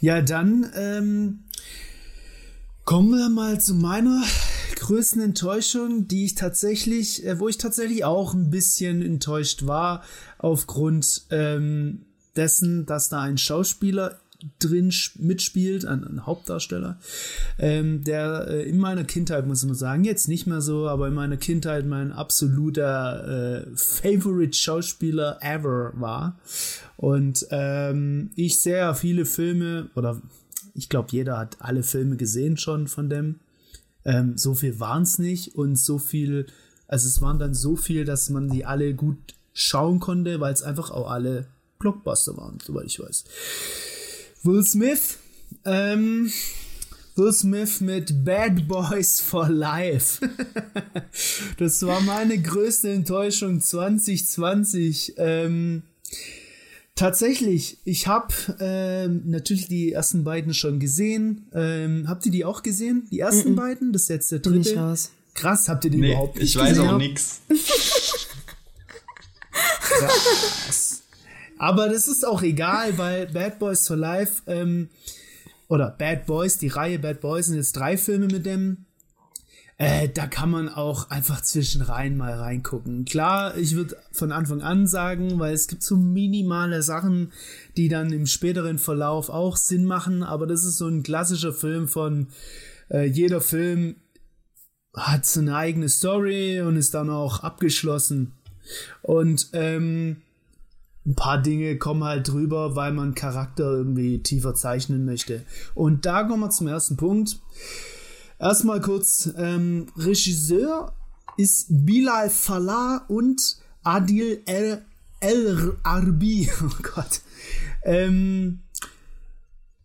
Ja, dann ähm, kommen wir mal zu meiner größten Enttäuschung, die ich tatsächlich, äh, wo ich tatsächlich auch ein bisschen enttäuscht war, aufgrund ähm, dessen, dass da ein Schauspieler drin mitspielt, ein, ein Hauptdarsteller, ähm, der äh, in meiner Kindheit, muss man sagen, jetzt nicht mehr so, aber in meiner Kindheit mein absoluter äh, Favorite Schauspieler ever war. Und ähm, ich sehr viele Filme, oder ich glaube, jeder hat alle Filme gesehen schon von dem. Ähm, so viel waren es nicht und so viel, also es waren dann so viel, dass man die alle gut schauen konnte, weil es einfach auch alle Blockbuster waren, soweit ich weiß. Will Smith, ähm, Will Smith mit Bad Boys for Life. das war meine größte Enttäuschung 2020. Ähm, tatsächlich, ich habe ähm, natürlich die ersten beiden schon gesehen. Ähm, habt ihr die auch gesehen? Die ersten beiden? Das ist jetzt der Bin dritte. raus. Krass, habt ihr die Nee, überhaupt nicht ich weiß gesehen? auch nix. Krass. Aber das ist auch egal, weil Bad Boys for Life ähm, oder Bad Boys, die Reihe Bad Boys sind jetzt drei Filme mit dem. Äh, da kann man auch einfach zwischen rein mal reingucken. Klar, ich würde von Anfang an sagen, weil es gibt so minimale Sachen, die dann im späteren Verlauf auch Sinn machen, aber das ist so ein klassischer Film von äh, jeder Film hat so eine eigene Story und ist dann auch abgeschlossen. Und ähm, ein paar Dinge kommen halt drüber, weil man Charakter irgendwie tiefer zeichnen möchte. Und da kommen wir zum ersten Punkt. Erstmal kurz, ähm, Regisseur ist Bilal Falah und Adil El, El Arbi. Oh Gott. Ähm,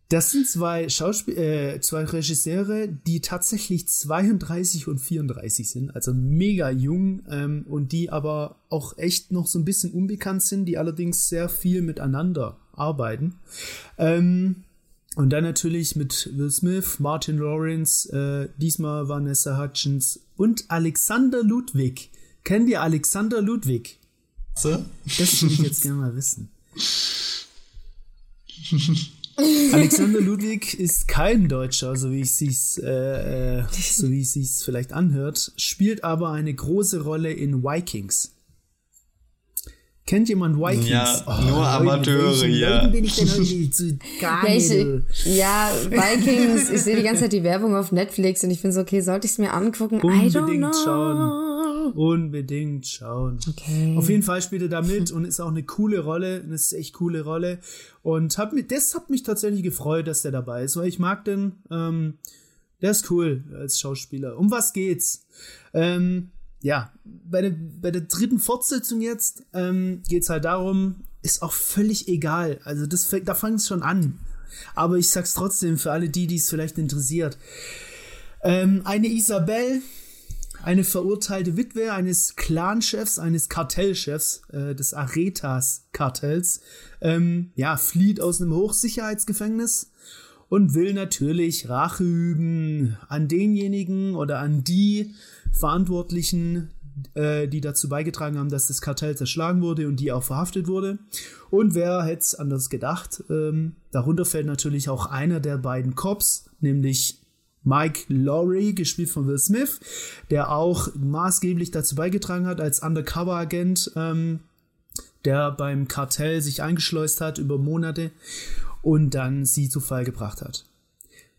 das sind zwei Schauspiel äh, zwei Regisseure, die tatsächlich 32 und 34 sind, also mega jung ähm, und die aber auch echt noch so ein bisschen unbekannt sind, die allerdings sehr viel miteinander arbeiten. Ähm, und dann natürlich mit Will Smith, Martin Lawrence, äh, diesmal Vanessa Hutchins und Alexander Ludwig. Kennt ihr Alexander Ludwig? So? Das würde ich jetzt gerne mal wissen. Alexander Ludwig ist kein Deutscher, so wie es sich, äh, äh, so wie es sich vielleicht anhört, spielt aber eine große Rolle in Vikings. Kennt jemand Vikings? Ja, Oh, nur Amateure welchen. Leuten bin ich denn heute zu gar Ja, ja, Vikings, ich sehe die ganze Zeit die Werbung auf Netflix und ich bin so, okay, sollte ich es mir angucken? I don't Unbedingt know. schauen. Unbedingt schauen. Okay. Auf jeden Fall spielt er da mit und ist auch eine coole Rolle, eine ist echt coole Rolle. Und hab mich, das hat mich tatsächlich gefreut, dass der dabei ist, weil ich mag den, ähm, der ist cool als Schauspieler. Um was geht's? Ähm, ja, bei der, bei der dritten Fortsetzung jetzt ähm, geht's halt darum, ist auch völlig egal. Also das da fängt es schon an. Aber ich sag's trotzdem für alle die, die es vielleicht interessiert. Ähm, eine Isabel, eine verurteilte Witwe eines Clanchefs, eines Kartellchefs, äh, des Aretas-Kartells, ähm, ja, flieht aus einem Hochsicherheitsgefängnis und will natürlich Rache üben an denjenigen oder an die Verantwortlichen, äh, die dazu beigetragen haben, dass das Kartell zerschlagen wurde und die auch verhaftet wurde. Und wer hätte es anders gedacht? Ähm, darunter fällt natürlich auch einer der beiden Cops, nämlich Mike Lowry, gespielt von Will Smith, der auch maßgeblich dazu beigetragen hat, als Undercover-Agent, ähm, der beim Kartell sich eingeschleust hat über Monate und dann sie zu Fall gebracht hat.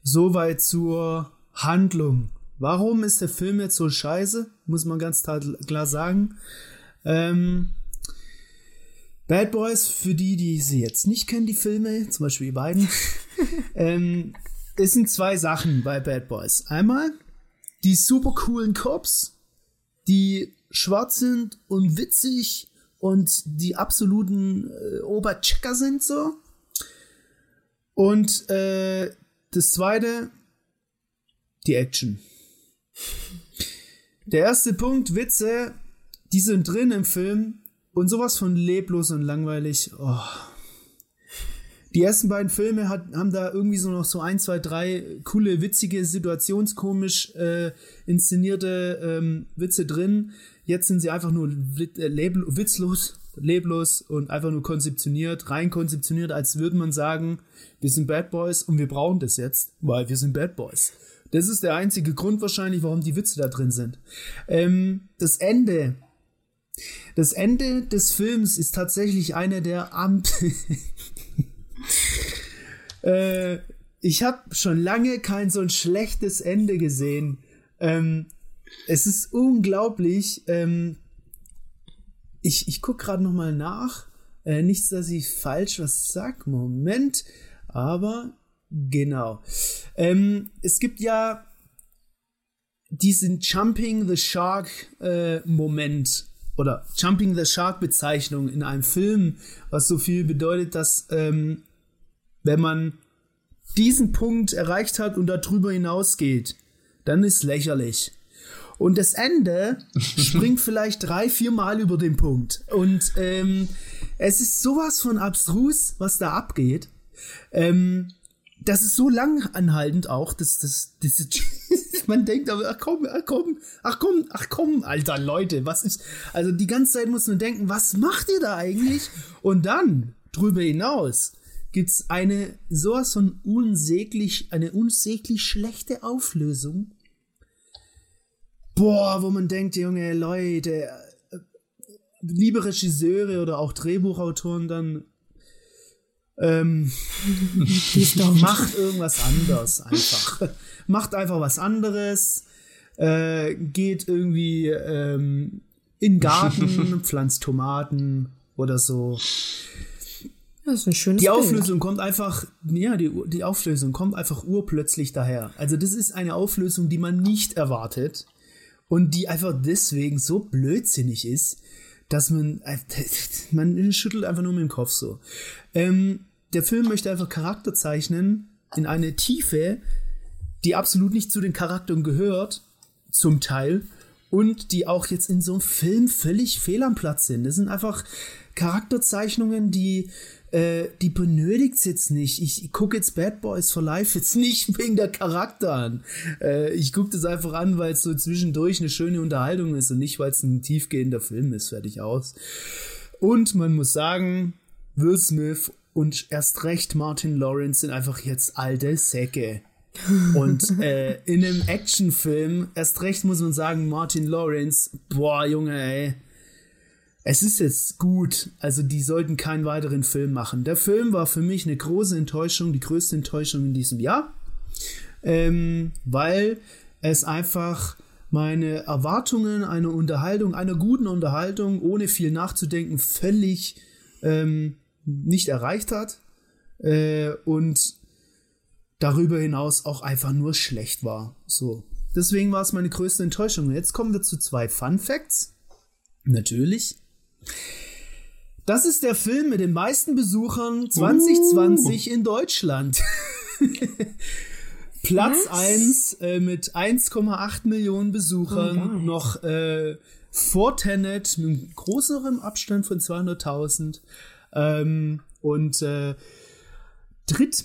Soweit zur Handlung. Warum ist der Film jetzt so scheiße? Muss man ganz klar sagen. Ähm, Bad Boys, für die, die sie jetzt nicht kennen, die Filme, zum Beispiel die beiden, ähm, es sind zwei Sachen bei Bad Boys. Einmal die super coolen Cops, die schwarz sind und witzig und die absoluten äh, Oberchecker sind so. Und äh, das zweite, die Action. Der erste Punkt, Witze, die sind drin im Film und sowas von leblos und langweilig. Oh. Die ersten beiden Filme hat, haben da irgendwie so noch so ein, zwei, drei coole, witzige, situationskomisch äh, inszenierte ähm, Witze drin. Jetzt sind sie einfach nur äh, witzlos, leblos und einfach nur konzeptioniert, rein konzeptioniert, als würde man sagen, wir sind Bad Boys und wir brauchen das jetzt, weil wir sind Bad Boys. Das ist der einzige Grund wahrscheinlich, warum die Witze da drin sind. Ähm, das Ende. Das Ende des Films ist tatsächlich einer der Amt. äh, ich habe schon lange kein so ein schlechtes Ende gesehen. Ähm, es ist unglaublich. Ähm, ich ich gucke gerade noch mal nach. Äh, nichts, dass ich falsch was sag. Moment. Aber genau. Ähm, es gibt ja diesen Jumping the Shark äh, Moment oder Jumping the Shark Bezeichnung in einem Film, was so viel bedeutet, dass ähm, wenn man diesen Punkt erreicht hat und darüber hinausgeht, dann ist lächerlich. Und das Ende springt vielleicht drei, vier Mal über den Punkt. Und ähm, es ist sowas von abstrus, was da abgeht. Ähm, das ist so lang anhaltend auch, dass das, das, man denkt aber, ach komm, ach komm, ach komm, ach komm, alter Leute, was ist, also die ganze Zeit muss man denken, was macht ihr da eigentlich? Und dann, drüber hinaus, gibt's eine sowas von unsäglich, eine unsäglich schlechte Auflösung. Boah, wo man denkt, junge Leute, äh, liebe Regisseure oder auch Drehbuchautoren, dann ähm, macht irgendwas anderes einfach. macht einfach was anderes. Äh, geht irgendwie ähm, in den Garten, pflanzt Tomaten oder so. Das ist ein schönes Die Auflösung Bild. kommt einfach, ja, die, die Auflösung kommt einfach urplötzlich daher. Also das ist eine Auflösung, die man nicht erwartet und die einfach deswegen so blödsinnig ist, dass man, man schüttelt einfach nur mit dem Kopf so. Ähm, der Film möchte einfach Charakter zeichnen in eine Tiefe, die absolut nicht zu den Charakteren gehört, zum Teil, und die auch jetzt in so einem Film völlig fehl am Platz sind. Das sind einfach Charakterzeichnungen, die äh, die benötigt jetzt nicht. Ich gucke jetzt Bad Boys for Life jetzt nicht wegen der Charakter an. Äh, ich gucke das einfach an, weil es so zwischendurch eine schöne Unterhaltung ist und nicht, weil es ein tiefgehender Film ist. Fertig aus. Und man muss sagen, Will Smith und erst recht Martin Lawrence sind einfach jetzt alte Säcke. Und äh, in einem Actionfilm, erst recht muss man sagen, Martin Lawrence, boah, Junge, ey, es ist jetzt gut. Also die sollten keinen weiteren Film machen. Der Film war für mich eine große Enttäuschung, die größte Enttäuschung in diesem Jahr, ähm, weil es einfach meine Erwartungen einer Unterhaltung, einer guten Unterhaltung, ohne viel nachzudenken, völlig ähm, nicht erreicht hat äh, und darüber hinaus auch einfach nur schlecht war. So. Deswegen war es meine größte Enttäuschung. Jetzt kommen wir zu zwei Fun Facts. Natürlich. Das ist der Film mit den meisten Besuchern 2020 uh. in Deutschland. Platz Was? 1 äh, mit 1,8 Millionen Besuchern, oh noch äh, vor Tenet mit einem größeren Abstand von 200.000. Ähm, und äh, dritt,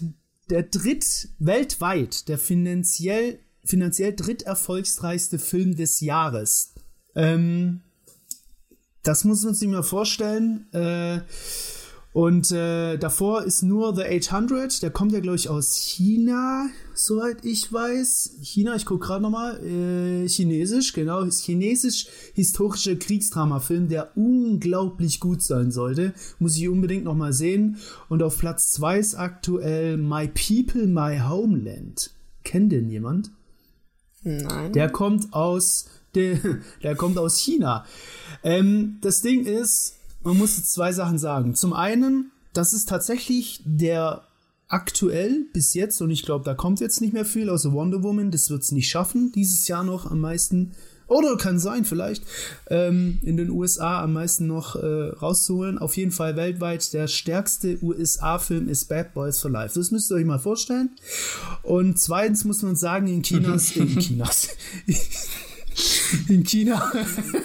der dritt weltweit, der finanziell, finanziell dritterfolgsreichste Film des Jahres. Ähm, das muss man sich mal vorstellen. Äh, und äh, davor ist nur The 800, der kommt ja, glaube ich, aus China, soweit ich weiß. China, ich gucke gerade nochmal, äh, chinesisch, genau, chinesisch-historischer Kriegsdrama-Film, der unglaublich gut sein sollte. Muss ich unbedingt nochmal sehen. Und auf Platz 2 ist aktuell My People, My Homeland. Kennt den jemand? Nein. Der kommt aus der, der kommt aus China. Ähm, das Ding ist, man muss zwei Sachen sagen. Zum einen, das ist tatsächlich der aktuell bis jetzt, und ich glaube, da kommt jetzt nicht mehr viel außer Wonder Woman, das wird es nicht schaffen, dieses Jahr noch am meisten oder kann sein, vielleicht, ähm, in den USA am meisten noch äh, rauszuholen. Auf jeden Fall weltweit der stärkste USA-Film ist Bad Boys for Life. Das müsst ihr euch mal vorstellen. Und zweitens muss man sagen, in Chinas, in Chinas, in China,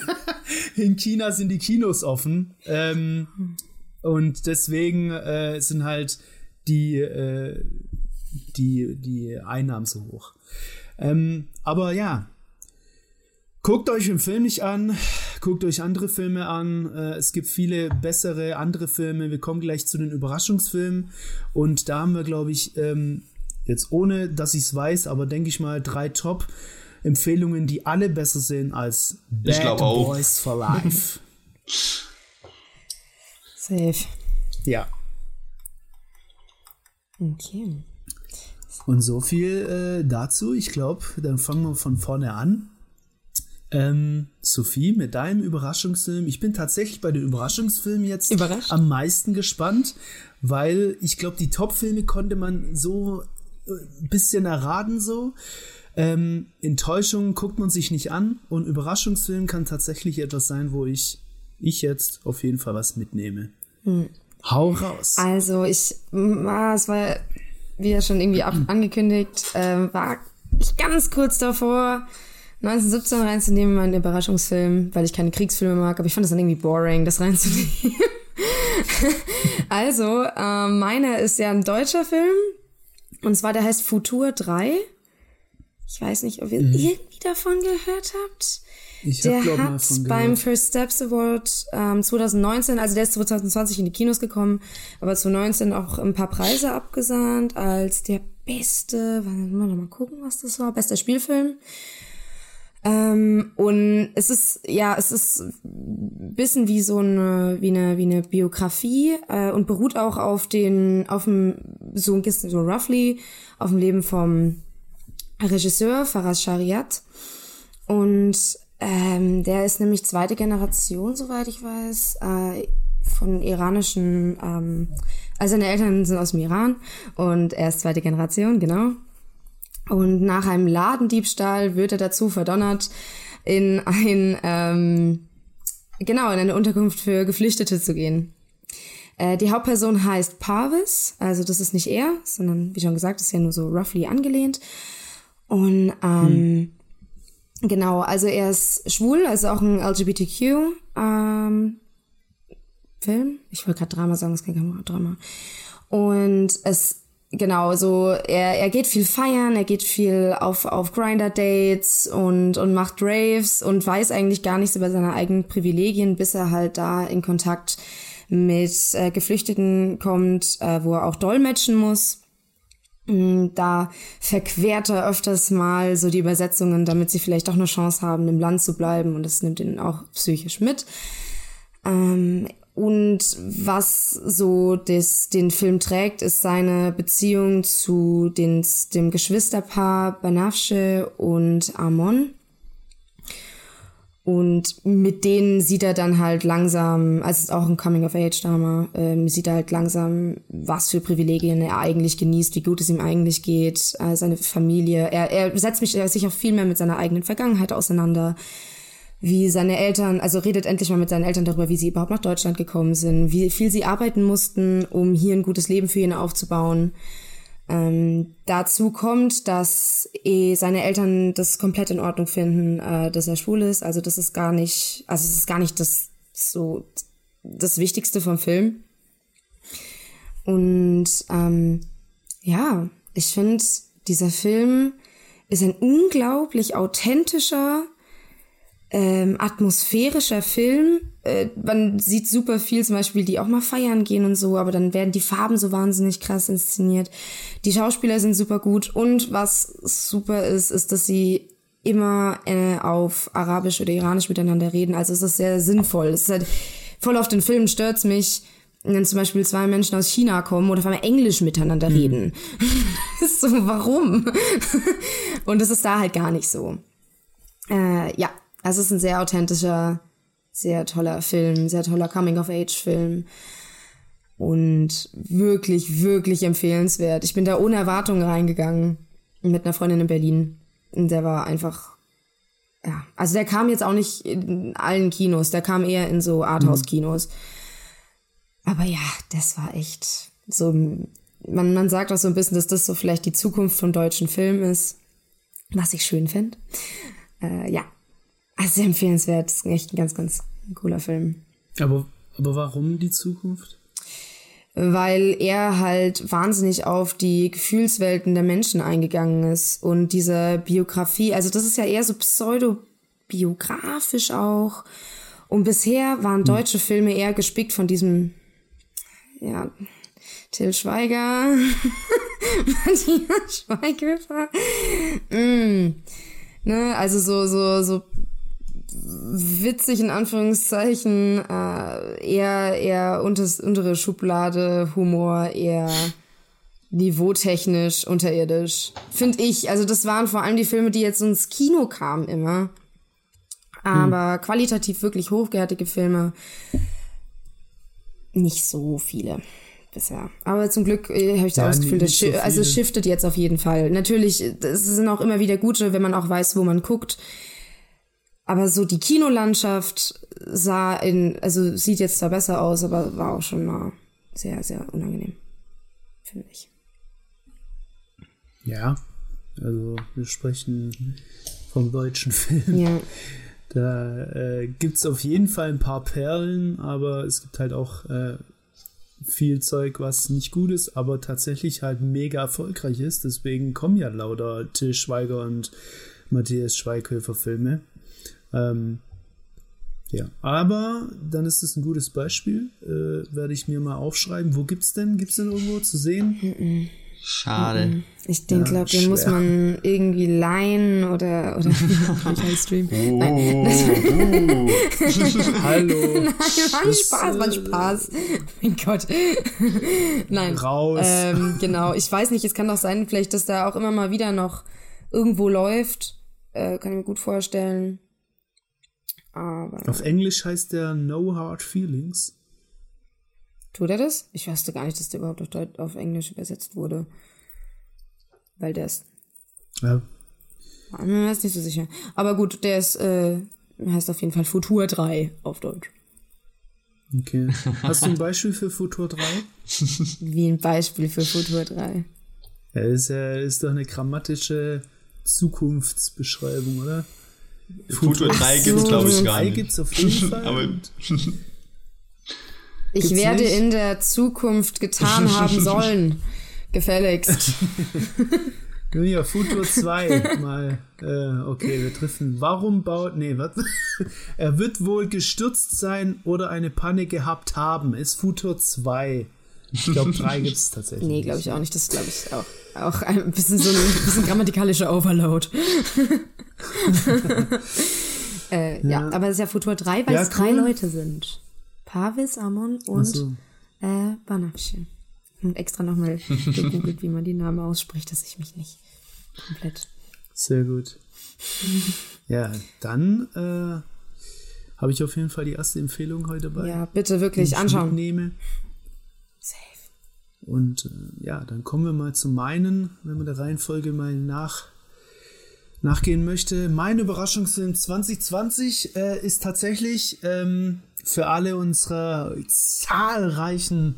in China sind die Kinos offen. Ähm, und deswegen äh, sind halt die, äh, die, die Einnahmen so hoch. Ähm, aber ja, guckt euch den Film nicht an, guckt euch andere Filme an. Äh, es gibt viele bessere andere Filme. Wir kommen gleich zu den Überraschungsfilmen. Und da haben wir, glaube ich, ähm, jetzt ohne, dass ich es weiß, aber denke ich mal, drei Top-Empfehlungen, die alle besser sind als Bad Boys for Life. Safe. Ja. Okay. Und so viel äh, dazu. Ich glaube, dann fangen wir von vorne an. Ähm, Sophie, mit deinem Überraschungsfilm. Ich bin tatsächlich bei den Überraschungsfilmen jetzt Überrascht? am meisten gespannt, weil ich glaube, die Top-Filme konnte man so ein äh, bisschen erraten so. Ähm, Enttäuschungen guckt man sich nicht an und Überraschungsfilm kann tatsächlich etwas sein, wo ich, ich jetzt auf jeden Fall was mitnehme. Hm. Hau raus. Also ich, ah, es war, wie ja schon irgendwie ab, angekündigt, äh, war ich ganz kurz davor, 1917 reinzunehmen, meinen Überraschungsfilm, weil ich keine Kriegsfilme mag, aber ich fand das dann irgendwie boring, das reinzunehmen. also, äh, meiner ist ja ein deutscher Film. Und zwar, der heißt Futur 3. Ich weiß nicht, ob ihr mhm. irgendwie davon gehört habt. Ich der hab, hat beim First Steps Award ähm, 2019, also der ist 2020 in die Kinos gekommen, aber 2019 auch ein paar Preise abgesahnt als der beste, warte mal, mal gucken, was das war, bester Spielfilm. Ähm, und es ist, ja, es ist ein bisschen wie so eine, wie eine, wie eine Biografie äh, und beruht auch auf den, auf dem, so ein bisschen so roughly, auf dem Leben vom Regisseur Faraz Shariat. Und ähm, der ist nämlich zweite Generation, soweit ich weiß, äh, von iranischen, ähm, also seine Eltern sind aus dem Iran und er ist zweite Generation, genau. Und nach einem Ladendiebstahl wird er dazu verdonnert, in ein, ähm, genau, in eine Unterkunft für Geflüchtete zu gehen. Äh, die Hauptperson heißt Parvis, also das ist nicht er, sondern wie schon gesagt, ist ja nur so roughly angelehnt. Und ähm, hm. genau, also er ist schwul, also auch ein LGBTQ ähm, Film. Ich wollte gerade Drama sagen, es ist kein Drama. Und es genau, so er, er geht viel feiern, er geht viel auf, auf Grinder-Dates und, und macht Raves und weiß eigentlich gar nichts über seine eigenen Privilegien, bis er halt da in Kontakt mit äh, Geflüchteten kommt, äh, wo er auch dolmetschen muss. Mm, da verquert er öfters mal so die Übersetzungen, damit sie vielleicht auch eine Chance haben, im Land zu bleiben und das nimmt ihn auch psychisch mit. Ähm, und was so des, den Film trägt, ist seine Beziehung zu den, dem Geschwisterpaar Banafsche und Amon. Und mit denen sieht er dann halt langsam, also ist auch ein Coming-of-Age-Drama, ähm, sieht er halt langsam, was für Privilegien er eigentlich genießt, wie gut es ihm eigentlich geht, äh, seine Familie. Er, er setzt mich, er sich auch viel mehr mit seiner eigenen Vergangenheit auseinander wie seine Eltern, also redet endlich mal mit seinen Eltern darüber, wie sie überhaupt nach Deutschland gekommen sind, wie viel sie arbeiten mussten, um hier ein gutes Leben für ihn aufzubauen. Ähm, dazu kommt, dass eh seine Eltern das komplett in Ordnung finden, äh, dass er schwul ist. Also das ist gar nicht, also es ist gar nicht das so das Wichtigste vom Film. Und ähm, ja, ich finde, dieser Film ist ein unglaublich authentischer, ähm, atmosphärischer Film. Äh, man sieht super viel, zum Beispiel, die auch mal feiern gehen und so, aber dann werden die Farben so wahnsinnig krass inszeniert. Die Schauspieler sind super gut und was super ist, ist, dass sie immer äh, auf Arabisch oder Iranisch miteinander reden. Also es ist sehr sinnvoll. Es ist halt voll auf den Filmen stört's mich, wenn zum Beispiel zwei Menschen aus China kommen oder auf einmal Englisch miteinander mhm. reden. so, warum? und das ist da halt gar nicht so. Äh, ja, also es ist ein sehr authentischer, sehr toller Film, sehr toller Coming-of-Age-Film. Und wirklich, wirklich empfehlenswert. Ich bin da ohne Erwartungen reingegangen mit einer Freundin in Berlin. Und der war einfach, ja. Also der kam jetzt auch nicht in allen Kinos, der kam eher in so Arthouse-Kinos. Aber ja, das war echt so, man, man sagt auch so ein bisschen, dass das so vielleicht die Zukunft vom deutschen Film ist, was ich schön finde. Äh, ja, also sehr empfehlenswert. Das ist echt ein ganz, ganz cooler Film. Aber, aber warum die Zukunft? weil er halt wahnsinnig auf die Gefühlswelten der Menschen eingegangen ist und diese Biografie, also das ist ja eher so pseudobiografisch auch. Und bisher waren deutsche Filme eher gespickt von diesem, ja, Till Schweiger, Matthias Schweighöfer. Mm. Ne, also so, so, so witzig in Anführungszeichen, äh, eher, eher unters, untere Schublade, Humor, eher niveautechnisch, unterirdisch. Finde ich. Also das waren vor allem die Filme, die jetzt ins Kino kamen immer. Aber hm. qualitativ wirklich hochwertige Filme. Nicht so viele bisher. Aber zum Glück äh, habe ich ja, das Gefühl, das so also es shiftet jetzt auf jeden Fall. Natürlich, es sind auch immer wieder gute, wenn man auch weiß, wo man guckt. Aber so die Kinolandschaft sah in, also sieht jetzt da besser aus, aber war auch schon mal sehr, sehr unangenehm. Finde ich. Ja, also wir sprechen vom deutschen Film. Ja. Da äh, gibt es auf jeden Fall ein paar Perlen, aber es gibt halt auch äh, viel Zeug, was nicht gut ist, aber tatsächlich halt mega erfolgreich ist. Deswegen kommen ja lauter Till Schweiger und Matthias Schweighöfer Filme. Ähm, ja, aber dann ist es ein gutes Beispiel. Äh, werde ich mir mal aufschreiben. Wo gibt's denn? Gibt's denn irgendwo zu sehen? Schade. Ich denke, ja, glaube, den muss man irgendwie leihen oder oder Stream. Oh, Nein. Oh. Hallo. Nein, war ein Spaß, war ein Spaß. Mein Gott. Nein. Raus. Ähm, genau. Ich weiß nicht. Es kann doch sein, vielleicht, dass da auch immer mal wieder noch irgendwo läuft. Äh, kann ich mir gut vorstellen. Aber Auf Englisch heißt der No Hard Feelings. Tut er das? Ich wusste gar nicht, dass der überhaupt auf, Deut auf Englisch übersetzt wurde. Weil der ist. Ja. Man ist nicht so sicher. Aber gut, der ist, äh, heißt auf jeden Fall Futur 3 auf Deutsch. Okay. Hast du ein Beispiel für Futur 3? Wie ein Beispiel für Futur 3. Ja, ist, ja, ist doch eine grammatische Zukunftsbeschreibung, oder? Futur 3 gibt es, glaube ich, gar nicht. gibt's auf jeden Fall. Aber ich werde nicht? in der Zukunft getan haben sollen. Gefälligst. Ja, Futur 2 mal. Äh, okay, wir treffen. Warum baut. Nee, was? er wird wohl gestürzt sein oder eine Panne gehabt haben. Ist Futur 2. Ich glaube, 3 gibt es tatsächlich. Nee, glaube ich auch nicht. Das ist, glaube ich, auch, auch ein bisschen so ein bisschen grammatikalischer Overload. äh, ja. ja. aber es ist ja Futur 3, weil ja, es drei Leute sind. Pavis, Amon und so. äh, Banafsche. Und extra nochmal gegoogelt, wie man die Namen ausspricht, dass ich mich nicht komplett. Sehr gut. ja, dann äh, habe ich auf jeden Fall die erste Empfehlung heute bei. Ja, bitte wirklich anschauen. Nehme. Und äh, ja, dann kommen wir mal zu meinen, wenn man der Reihenfolge mal nach nachgehen möchte. Mein Überraschungsfilm 2020 äh, ist tatsächlich ähm, für alle unsere zahlreichen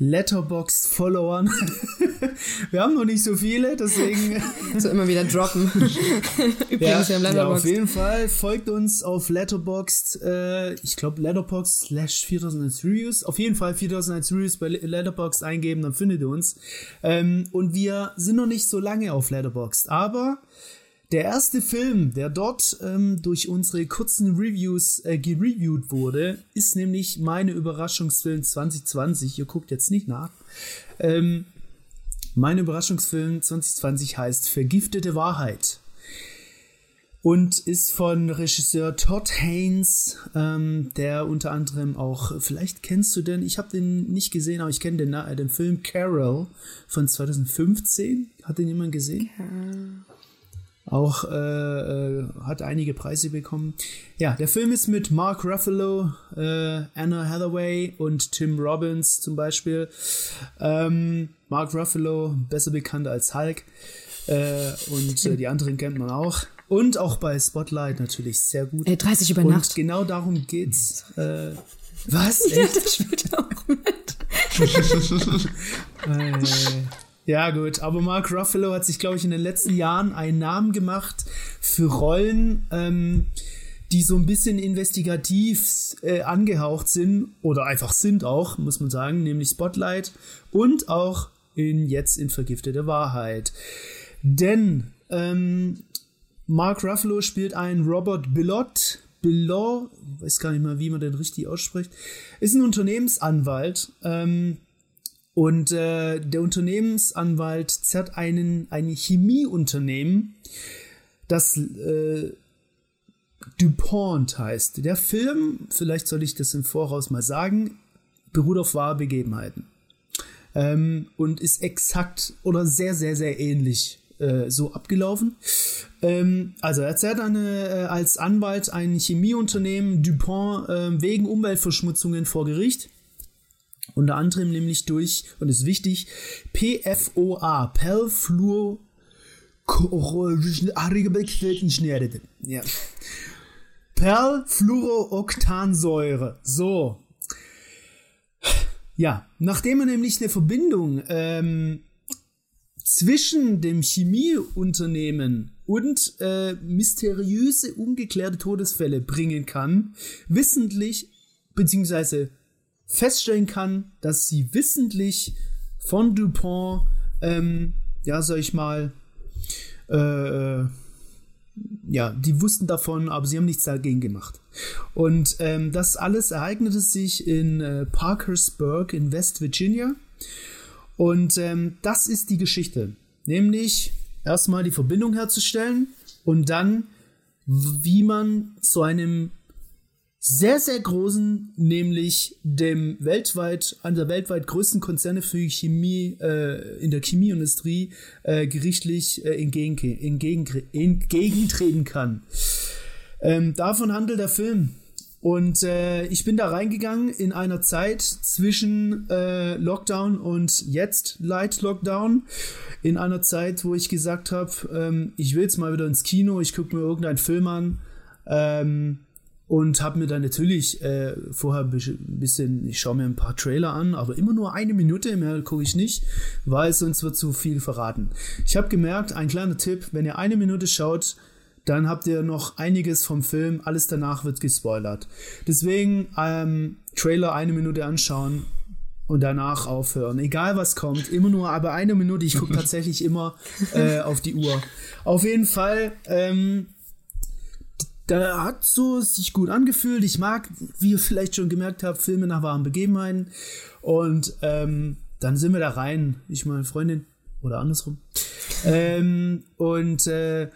Letterboxd-Followern. wir haben noch nicht so viele, deswegen. so immer wieder droppen. Übrigens, ja, wir haben Ja, auf jeden Fall folgt uns auf Letterboxd. Äh, ich glaube, Letterboxd slash 4001 Reviews. Auf jeden Fall 4001 Reviews bei Letterboxd eingeben, dann findet ihr uns. Ähm, und wir sind noch nicht so lange auf Letterboxd, aber der erste Film, der dort ähm, durch unsere kurzen Reviews äh, gereviewt wurde, ist nämlich meine Überraschungsfilm 2020. Ihr guckt jetzt nicht nach. Ähm, mein Überraschungsfilm 2020 heißt Vergiftete Wahrheit und ist von Regisseur Todd Haynes, ähm, der unter anderem auch, vielleicht kennst du den, ich habe den nicht gesehen, aber ich kenne den, äh, den Film Carol von 2015. Hat den jemand gesehen? Auch äh, äh, hat einige Preise bekommen. Ja, der Film ist mit Mark Ruffalo, äh, Anna Hathaway und Tim Robbins zum Beispiel. Ähm, Mark Ruffalo, besser bekannt als Hulk. Äh, und äh, die anderen kennt man auch. Und auch bei Spotlight natürlich sehr gut. Ey, 30 über Nacht. Und genau darum geht's. Äh, was? Ja, das spielt auch mit. äh, ja, gut, aber Mark Ruffalo hat sich, glaube ich, in den letzten Jahren einen Namen gemacht für Rollen, ähm, die so ein bisschen investigativ äh, angehaucht sind oder einfach sind auch, muss man sagen, nämlich Spotlight und auch in jetzt in Vergiftete Wahrheit. Denn ähm, Mark Ruffalo spielt einen Robert Billot. Billot, weiß gar nicht mal, wie man den richtig ausspricht, ist ein Unternehmensanwalt. Ähm, und äh, der Unternehmensanwalt zerrt einen, ein Chemieunternehmen, das äh, DuPont heißt. Der Film, vielleicht soll ich das im Voraus mal sagen, beruht auf wahre Begebenheiten. Ähm, und ist exakt oder sehr, sehr, sehr ähnlich äh, so abgelaufen. Ähm, also er zerrt eine, äh, als Anwalt ein Chemieunternehmen DuPont äh, wegen Umweltverschmutzungen vor Gericht. Unter anderem nämlich durch, und ist wichtig, PFOA, Perfluor ja. Perlfluorooktansäure. So. Ja, nachdem er nämlich eine Verbindung ähm, zwischen dem Chemieunternehmen und äh, mysteriöse, ungeklärte Todesfälle bringen kann, wissentlich, beziehungsweise feststellen kann, dass sie wissentlich von Dupont, ähm, ja, sag ich mal, äh, ja, die wussten davon, aber sie haben nichts dagegen gemacht. Und ähm, das alles ereignete sich in äh, Parkersburg in West Virginia. Und ähm, das ist die Geschichte. Nämlich erstmal die Verbindung herzustellen und dann, wie man zu einem sehr, sehr großen, nämlich dem weltweit, einer der weltweit größten Konzerne für Chemie, äh, in der Chemieindustrie, äh, gerichtlich äh, entgegen, entgegen, entgegentreten kann. Ähm, davon handelt der Film. Und äh, ich bin da reingegangen in einer Zeit zwischen äh, Lockdown und jetzt Light Lockdown. In einer Zeit, wo ich gesagt habe, ähm, ich will jetzt mal wieder ins Kino, ich gucke mir irgendeinen Film an. Ähm, und habe mir dann natürlich äh, vorher ein bisschen, ich schaue mir ein paar Trailer an, aber immer nur eine Minute, mehr gucke ich nicht, weil sonst wird zu viel verraten. Ich habe gemerkt, ein kleiner Tipp, wenn ihr eine Minute schaut, dann habt ihr noch einiges vom Film, alles danach wird gespoilert. Deswegen ähm, Trailer eine Minute anschauen und danach aufhören. Egal was kommt, immer nur aber eine Minute. Ich gucke tatsächlich immer äh, auf die Uhr. Auf jeden Fall. Ähm, da hat so sich gut angefühlt. Ich mag, wie ihr vielleicht schon gemerkt habt, Filme nach wahren Begebenheiten. Und ähm, dann sind wir da rein. Ich meine Freundin oder andersrum. ähm, und äh,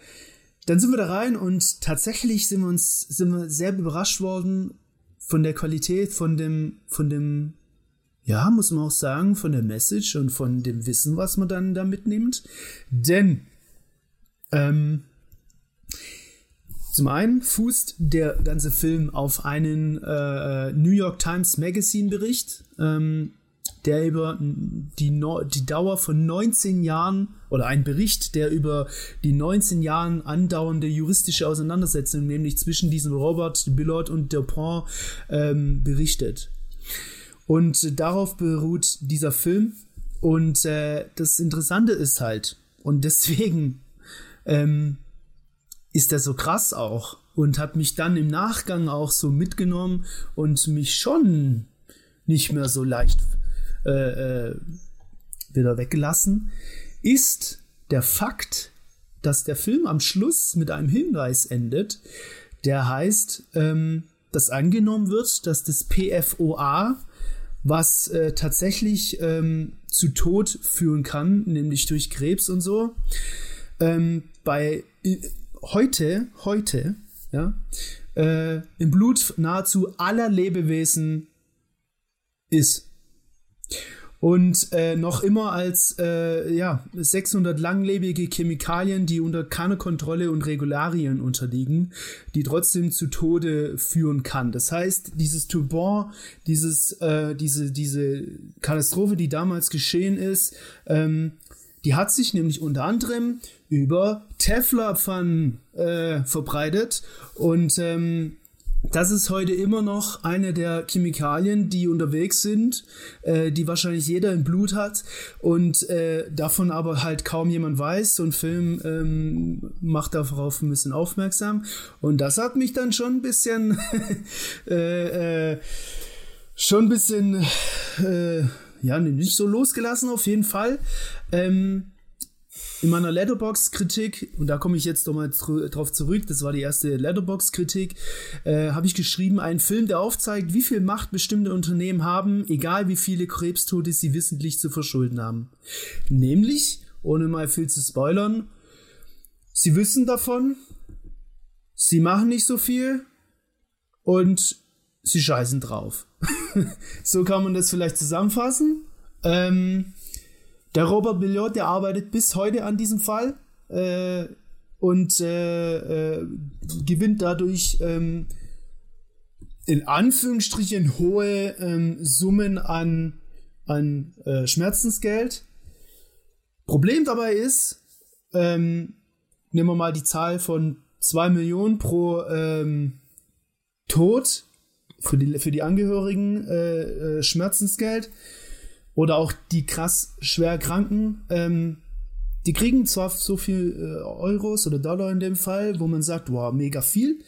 dann sind wir da rein und tatsächlich sind wir uns sind wir sehr überrascht worden von der Qualität, von dem, von dem, ja, muss man auch sagen, von der Message und von dem Wissen, was man dann da mitnimmt. Denn ähm, zum einen fußt der ganze Film auf einen äh, New York Times Magazine Bericht, ähm, der über die, no die Dauer von 19 Jahren oder ein Bericht, der über die 19 Jahren andauernde juristische Auseinandersetzung, nämlich zwischen diesem Robert Billot und Dupont, ähm, berichtet. Und darauf beruht dieser Film. Und äh, das Interessante ist halt, und deswegen ähm, ist er so krass auch und hat mich dann im Nachgang auch so mitgenommen und mich schon nicht mehr so leicht äh, äh, wieder weggelassen, ist der Fakt, dass der Film am Schluss mit einem Hinweis endet, der heißt, ähm, dass angenommen wird, dass das PFOA, was äh, tatsächlich ähm, zu Tod führen kann, nämlich durch Krebs und so, ähm, bei heute, heute, ja, äh, im Blut nahezu aller Lebewesen ist. Und äh, noch immer als äh, ja, 600 langlebige Chemikalien, die unter keiner Kontrolle und Regularien unterliegen, die trotzdem zu Tode führen kann. Das heißt, dieses Toubon, dieses, äh, diese, diese Katastrophe, die damals geschehen ist, ähm, die hat sich nämlich unter anderem über Teflonpfannen äh, verbreitet und ähm, das ist heute immer noch eine der Chemikalien, die unterwegs sind, äh, die wahrscheinlich jeder im Blut hat und äh, davon aber halt kaum jemand weiß. So ein Film ähm, macht darauf ein bisschen aufmerksam und das hat mich dann schon ein bisschen, äh, äh, schon ein bisschen, äh, ja, nicht so losgelassen auf jeden Fall. Ähm, in meiner Letterbox-Kritik, und da komme ich jetzt nochmal drauf zurück, das war die erste Letterbox-Kritik, äh, habe ich geschrieben, ein Film, der aufzeigt, wie viel Macht bestimmte Unternehmen haben, egal wie viele Krebstote sie wissentlich zu verschulden haben. Nämlich, ohne mal viel zu spoilern, sie wissen davon, sie machen nicht so viel und sie scheißen drauf. so kann man das vielleicht zusammenfassen. Ähm, der Robert Billiot, der arbeitet bis heute an diesem Fall äh, und äh, äh, gewinnt dadurch ähm, in Anführungsstrichen hohe ähm, Summen an, an äh, Schmerzensgeld. Problem dabei ist, ähm, nehmen wir mal die Zahl von 2 Millionen pro ähm, Tod für die, für die Angehörigen äh, äh, Schmerzensgeld. Oder auch die krass schwer Kranken, ähm, die kriegen zwar so viel äh, Euros oder Dollar in dem Fall, wo man sagt, wow, mega viel.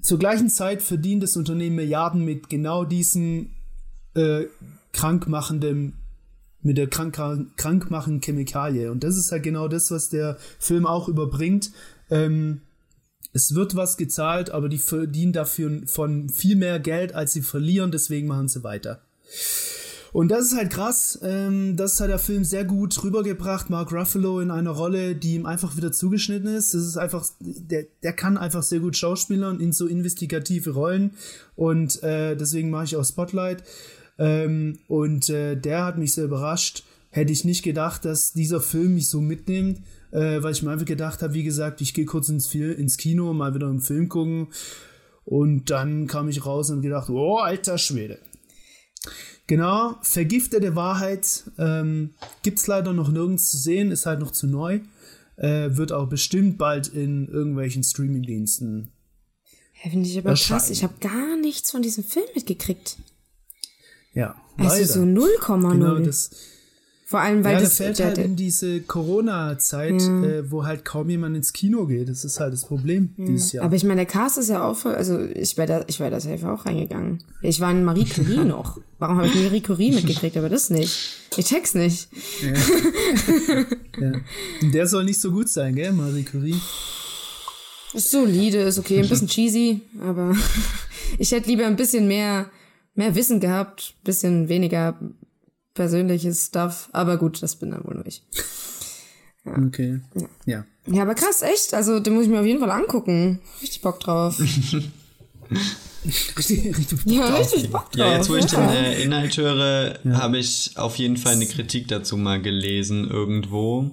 Zur gleichen Zeit verdient das Unternehmen Milliarden mit genau diesem äh, krankmachenden, mit der krank, krankmachenden Chemikalie. Und das ist halt genau das, was der Film auch überbringt. Ähm, es wird was gezahlt, aber die verdienen dafür von viel mehr Geld, als sie verlieren, deswegen machen sie weiter. Und das ist halt krass. Ähm, das hat der Film sehr gut rübergebracht. Mark Ruffalo in einer Rolle, die ihm einfach wieder zugeschnitten ist. Das ist einfach, der, der kann einfach sehr gut schauspielern in so investigative Rollen. Und äh, deswegen mache ich auch Spotlight. Ähm, und äh, der hat mich sehr überrascht. Hätte ich nicht gedacht, dass dieser Film mich so mitnimmt, äh, weil ich mir einfach gedacht habe, wie gesagt, ich gehe kurz ins, ins Kino, mal wieder einen Film gucken. Und dann kam ich raus und gedacht, oh, alter Schwede. Genau, vergiftete Wahrheit ähm, gibt es leider noch nirgends zu sehen, ist halt noch zu neu. Äh, wird auch bestimmt bald in irgendwelchen Streamingdiensten. Ja, Finde ich aber erscheinen. krass. Ich habe gar nichts von diesem Film mitgekriegt. Ja. Also leider. so 0,0. Genau, das, vor allem, weil ja, das fällt halt in diese Corona-Zeit, ja. äh, wo halt kaum jemand ins Kino geht. Das ist halt das Problem ja. dieses Jahr. Aber ich meine, der Cast ist ja auch voll, also ich wäre da, ich wäre da safe auch reingegangen. Ich war in Marie Curie noch. Warum habe ich Marie Curie mitgekriegt, aber das nicht? Ich check's nicht. Ja. ja. Der soll nicht so gut sein, gell, Marie Curie? Ist solide, ist okay, ein bisschen cheesy, aber ich hätte lieber ein bisschen mehr, mehr Wissen gehabt, bisschen weniger persönliches Stuff. Aber gut, das bin dann wohl nur ich. Ja. Okay. Ja. ja. Ja, aber krass, echt. Also, den muss ich mir auf jeden Fall angucken. Richtig Bock drauf. richtig, richtig Bock ja, richtig Bock drauf. Ja, jetzt wo ich den äh, Inhalt höre, ja. habe ich auf jeden Fall eine Kritik dazu mal gelesen irgendwo.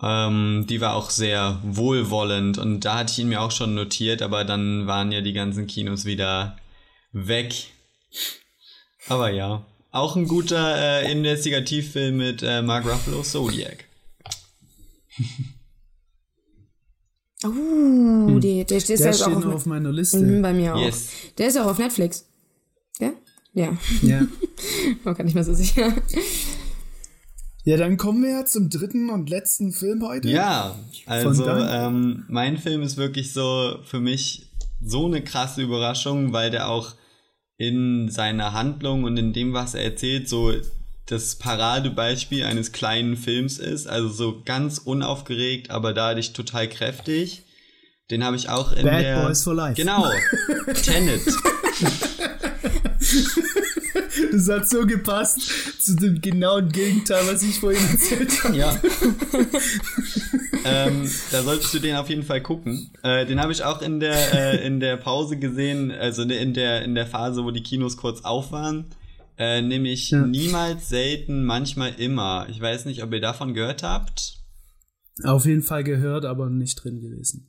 Ähm, die war auch sehr wohlwollend und da hatte ich ihn mir auch schon notiert, aber dann waren ja die ganzen Kinos wieder weg. Aber ja. Auch ein guter äh, Investigativfilm mit äh, Mark Ruffalo, Zodiac. Oh, hm. die, der, der, der steht noch auf, auf meiner Liste. Mhm, bei mir auch. Yes. Der ist ja auch auf Netflix. Ja? Ja. Ja. War gar nicht mehr so sicher. Ja, dann kommen wir ja zum dritten und letzten Film heute. Ja, also ähm, mein Film ist wirklich so für mich so eine krasse Überraschung, weil der auch in seiner Handlung und in dem, was er erzählt, so das Paradebeispiel eines kleinen Films ist. Also so ganz unaufgeregt, aber dadurch total kräftig. Den habe ich auch in Bad der. Boys for Life. Genau. Tenet. Das hat so gepasst zu dem genauen Gegenteil, was ich vorhin erzählt habe. Ja. ähm, da solltest du den auf jeden Fall gucken. Äh, den habe ich auch in der, äh, in der Pause gesehen, also in der, in der Phase, wo die Kinos kurz auf waren. Äh, nämlich ja. niemals, selten, manchmal immer. Ich weiß nicht, ob ihr davon gehört habt. Auf jeden Fall gehört, aber nicht drin gewesen.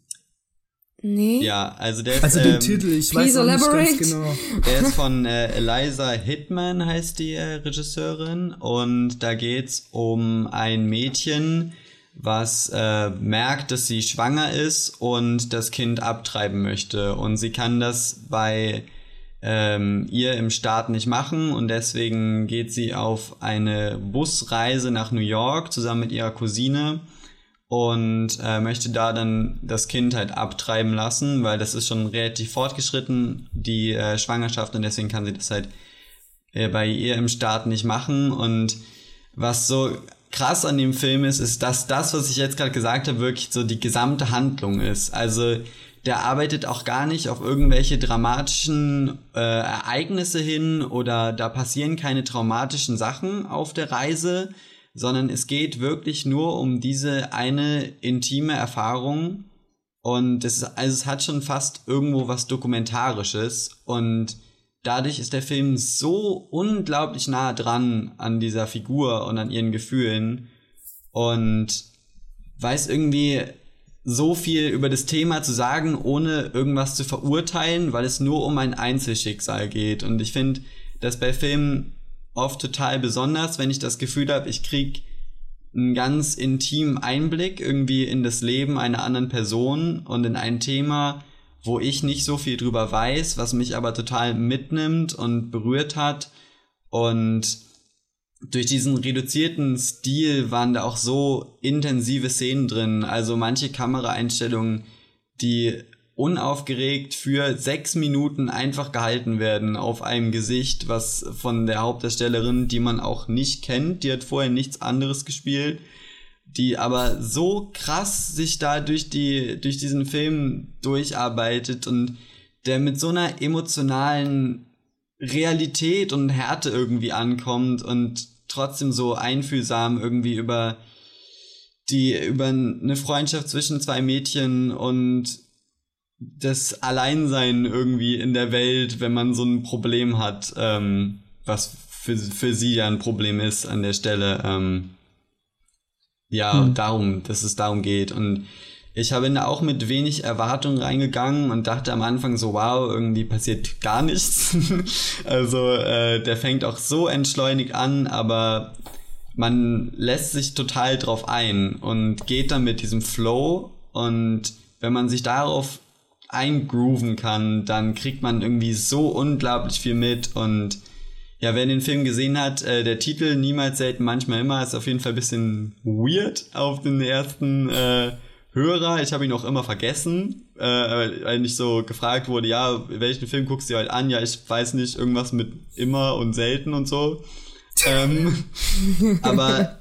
Nee. Ja, also der ist. Also den ähm, Titel, ich weiß auch nicht ganz genau. Der ist von äh, Eliza Hitman, heißt die äh, Regisseurin. Und da geht's um ein Mädchen, was äh, merkt, dass sie schwanger ist und das Kind abtreiben möchte. Und sie kann das bei ähm, ihr im Staat nicht machen und deswegen geht sie auf eine Busreise nach New York zusammen mit ihrer Cousine und äh, möchte da dann das Kind halt abtreiben lassen, weil das ist schon relativ fortgeschritten, die äh, Schwangerschaft und deswegen kann sie das halt äh, bei ihr im Staat nicht machen und was so krass an dem Film ist, ist, dass das, was ich jetzt gerade gesagt habe, wirklich so die gesamte Handlung ist. Also der arbeitet auch gar nicht auf irgendwelche dramatischen äh, Ereignisse hin oder da passieren keine traumatischen Sachen auf der Reise, sondern es geht wirklich nur um diese eine intime Erfahrung und es, ist, also es hat schon fast irgendwo was Dokumentarisches und dadurch ist der Film so unglaublich nah dran an dieser Figur und an ihren Gefühlen und weiß irgendwie so viel über das Thema zu sagen, ohne irgendwas zu verurteilen, weil es nur um ein Einzelschicksal geht. Und ich finde das bei Filmen oft total besonders, wenn ich das Gefühl habe, ich krieg einen ganz intimen Einblick irgendwie in das Leben einer anderen Person und in ein Thema, wo ich nicht so viel drüber weiß, was mich aber total mitnimmt und berührt hat. Und durch diesen reduzierten Stil waren da auch so intensive Szenen drin. Also manche Kameraeinstellungen, die unaufgeregt für sechs Minuten einfach gehalten werden auf einem Gesicht, was von der Hauptdarstellerin, die man auch nicht kennt, die hat vorher nichts anderes gespielt, die aber so krass sich da durch die, durch diesen Film durcharbeitet und der mit so einer emotionalen Realität und Härte irgendwie ankommt und trotzdem so einfühlsam irgendwie über die, über eine Freundschaft zwischen zwei Mädchen und das Alleinsein irgendwie in der Welt, wenn man so ein Problem hat, ähm, was für, für sie ja ein Problem ist an der Stelle. Ähm, ja, hm. darum, dass es darum geht. Und ich habe da auch mit wenig Erwartung reingegangen und dachte am Anfang so, wow, irgendwie passiert gar nichts. also äh, der fängt auch so entschleunigt an, aber man lässt sich total drauf ein und geht dann mit diesem Flow und wenn man sich darauf eingrooven kann, dann kriegt man irgendwie so unglaublich viel mit und ja, wer den Film gesehen hat, äh, der Titel Niemals, selten, manchmal immer ist auf jeden Fall ein bisschen weird auf den ersten äh, Hörer. Ich habe ihn auch immer vergessen, äh, weil ich so gefragt wurde, ja, welchen Film guckst du halt an? Ja, ich weiß nicht, irgendwas mit immer und selten und so. ähm, aber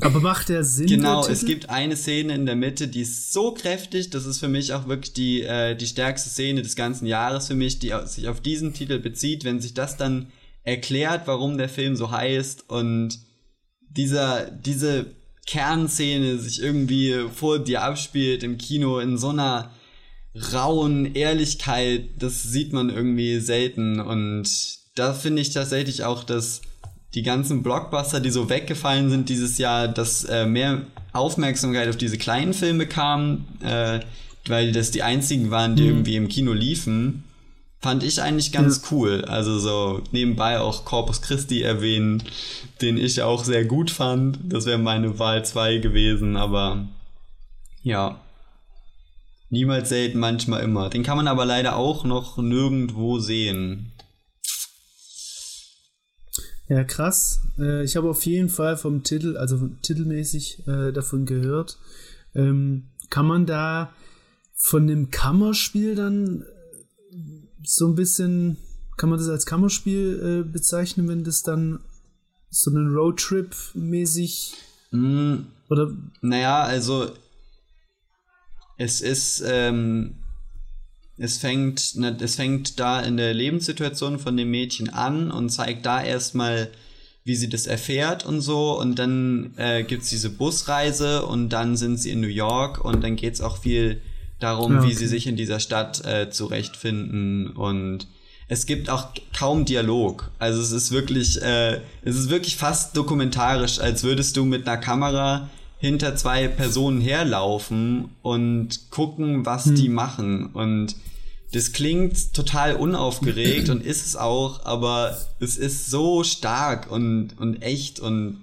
aber macht der Sinn? Genau, es gibt eine Szene in der Mitte, die ist so kräftig, das ist für mich auch wirklich die, äh, die stärkste Szene des ganzen Jahres für mich, die sich auf diesen Titel bezieht, wenn sich das dann erklärt, warum der Film so heißt und dieser, diese Kernszene sich irgendwie vor dir abspielt im Kino in so einer rauen Ehrlichkeit, das sieht man irgendwie selten und da finde ich tatsächlich auch, dass die ganzen Blockbuster, die so weggefallen sind dieses Jahr, dass äh, mehr Aufmerksamkeit auf diese kleinen Filme kam, äh, weil das die einzigen waren, die mhm. irgendwie im Kino liefen, fand ich eigentlich ganz ja. cool. Also so nebenbei auch Corpus Christi erwähnen, den ich auch sehr gut fand. Das wäre meine Wahl 2 gewesen, aber ja. Niemals selten, manchmal immer. Den kann man aber leider auch noch nirgendwo sehen. Ja, krass. Äh, ich habe auf jeden Fall vom Titel, also titelmäßig äh, davon gehört. Ähm, kann man da von dem Kammerspiel dann so ein bisschen, kann man das als Kammerspiel äh, bezeichnen, wenn das dann so einen Roadtrip-mäßig mm, oder? Naja, also es ist, ähm, es fängt, ne, es fängt da in der Lebenssituation von dem Mädchen an und zeigt da erstmal, wie sie das erfährt und so. Und dann äh, gibt es diese Busreise und dann sind sie in New York und dann geht es auch viel darum, ja, okay. wie sie sich in dieser Stadt äh, zurechtfinden und es gibt auch kaum Dialog. Also es ist wirklich, äh, es ist wirklich fast dokumentarisch, als würdest du mit einer Kamera hinter zwei Personen herlaufen und gucken, was hm. die machen. Und das klingt total unaufgeregt und ist es auch, aber es ist so stark und, und echt und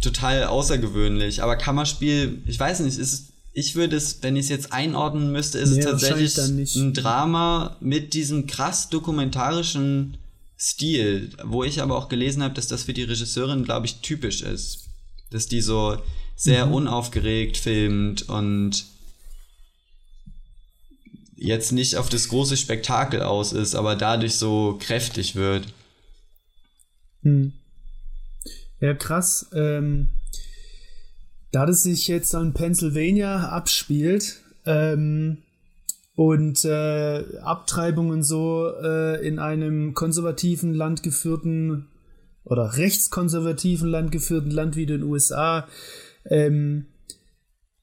total außergewöhnlich. Aber Kammerspiel, ich weiß nicht, ist ich würde es, wenn ich es jetzt einordnen müsste, ist nee, es tatsächlich ein Drama mit diesem krass dokumentarischen Stil, wo ich aber auch gelesen habe, dass das für die Regisseurin, glaube ich, typisch ist. Dass die so sehr mhm. unaufgeregt filmt und jetzt nicht auf das große Spektakel aus ist, aber dadurch so kräftig wird. Hm. Ja, krass. Ähm, da das sich jetzt an Pennsylvania abspielt ähm, und äh, Abtreibungen so äh, in einem konservativen Land geführten oder rechtskonservativen Land geführten Land wie den USA ähm,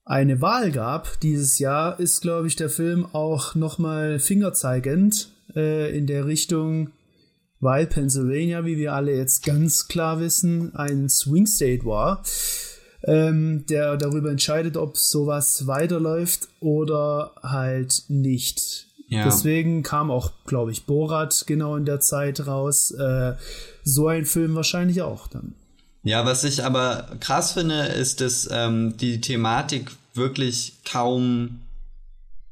eine Wahl gab dieses Jahr, ist, glaube ich, der Film auch nochmal fingerzeigend äh, in der Richtung, weil Pennsylvania, wie wir alle jetzt ganz klar wissen, ein Swing State war, ähm, der darüber entscheidet, ob sowas weiterläuft oder halt nicht. Ja. Deswegen kam auch, glaube ich, Borat genau in der Zeit raus. Äh, so ein Film wahrscheinlich auch dann. Ja, was ich aber krass finde, ist, dass ähm, die Thematik wirklich kaum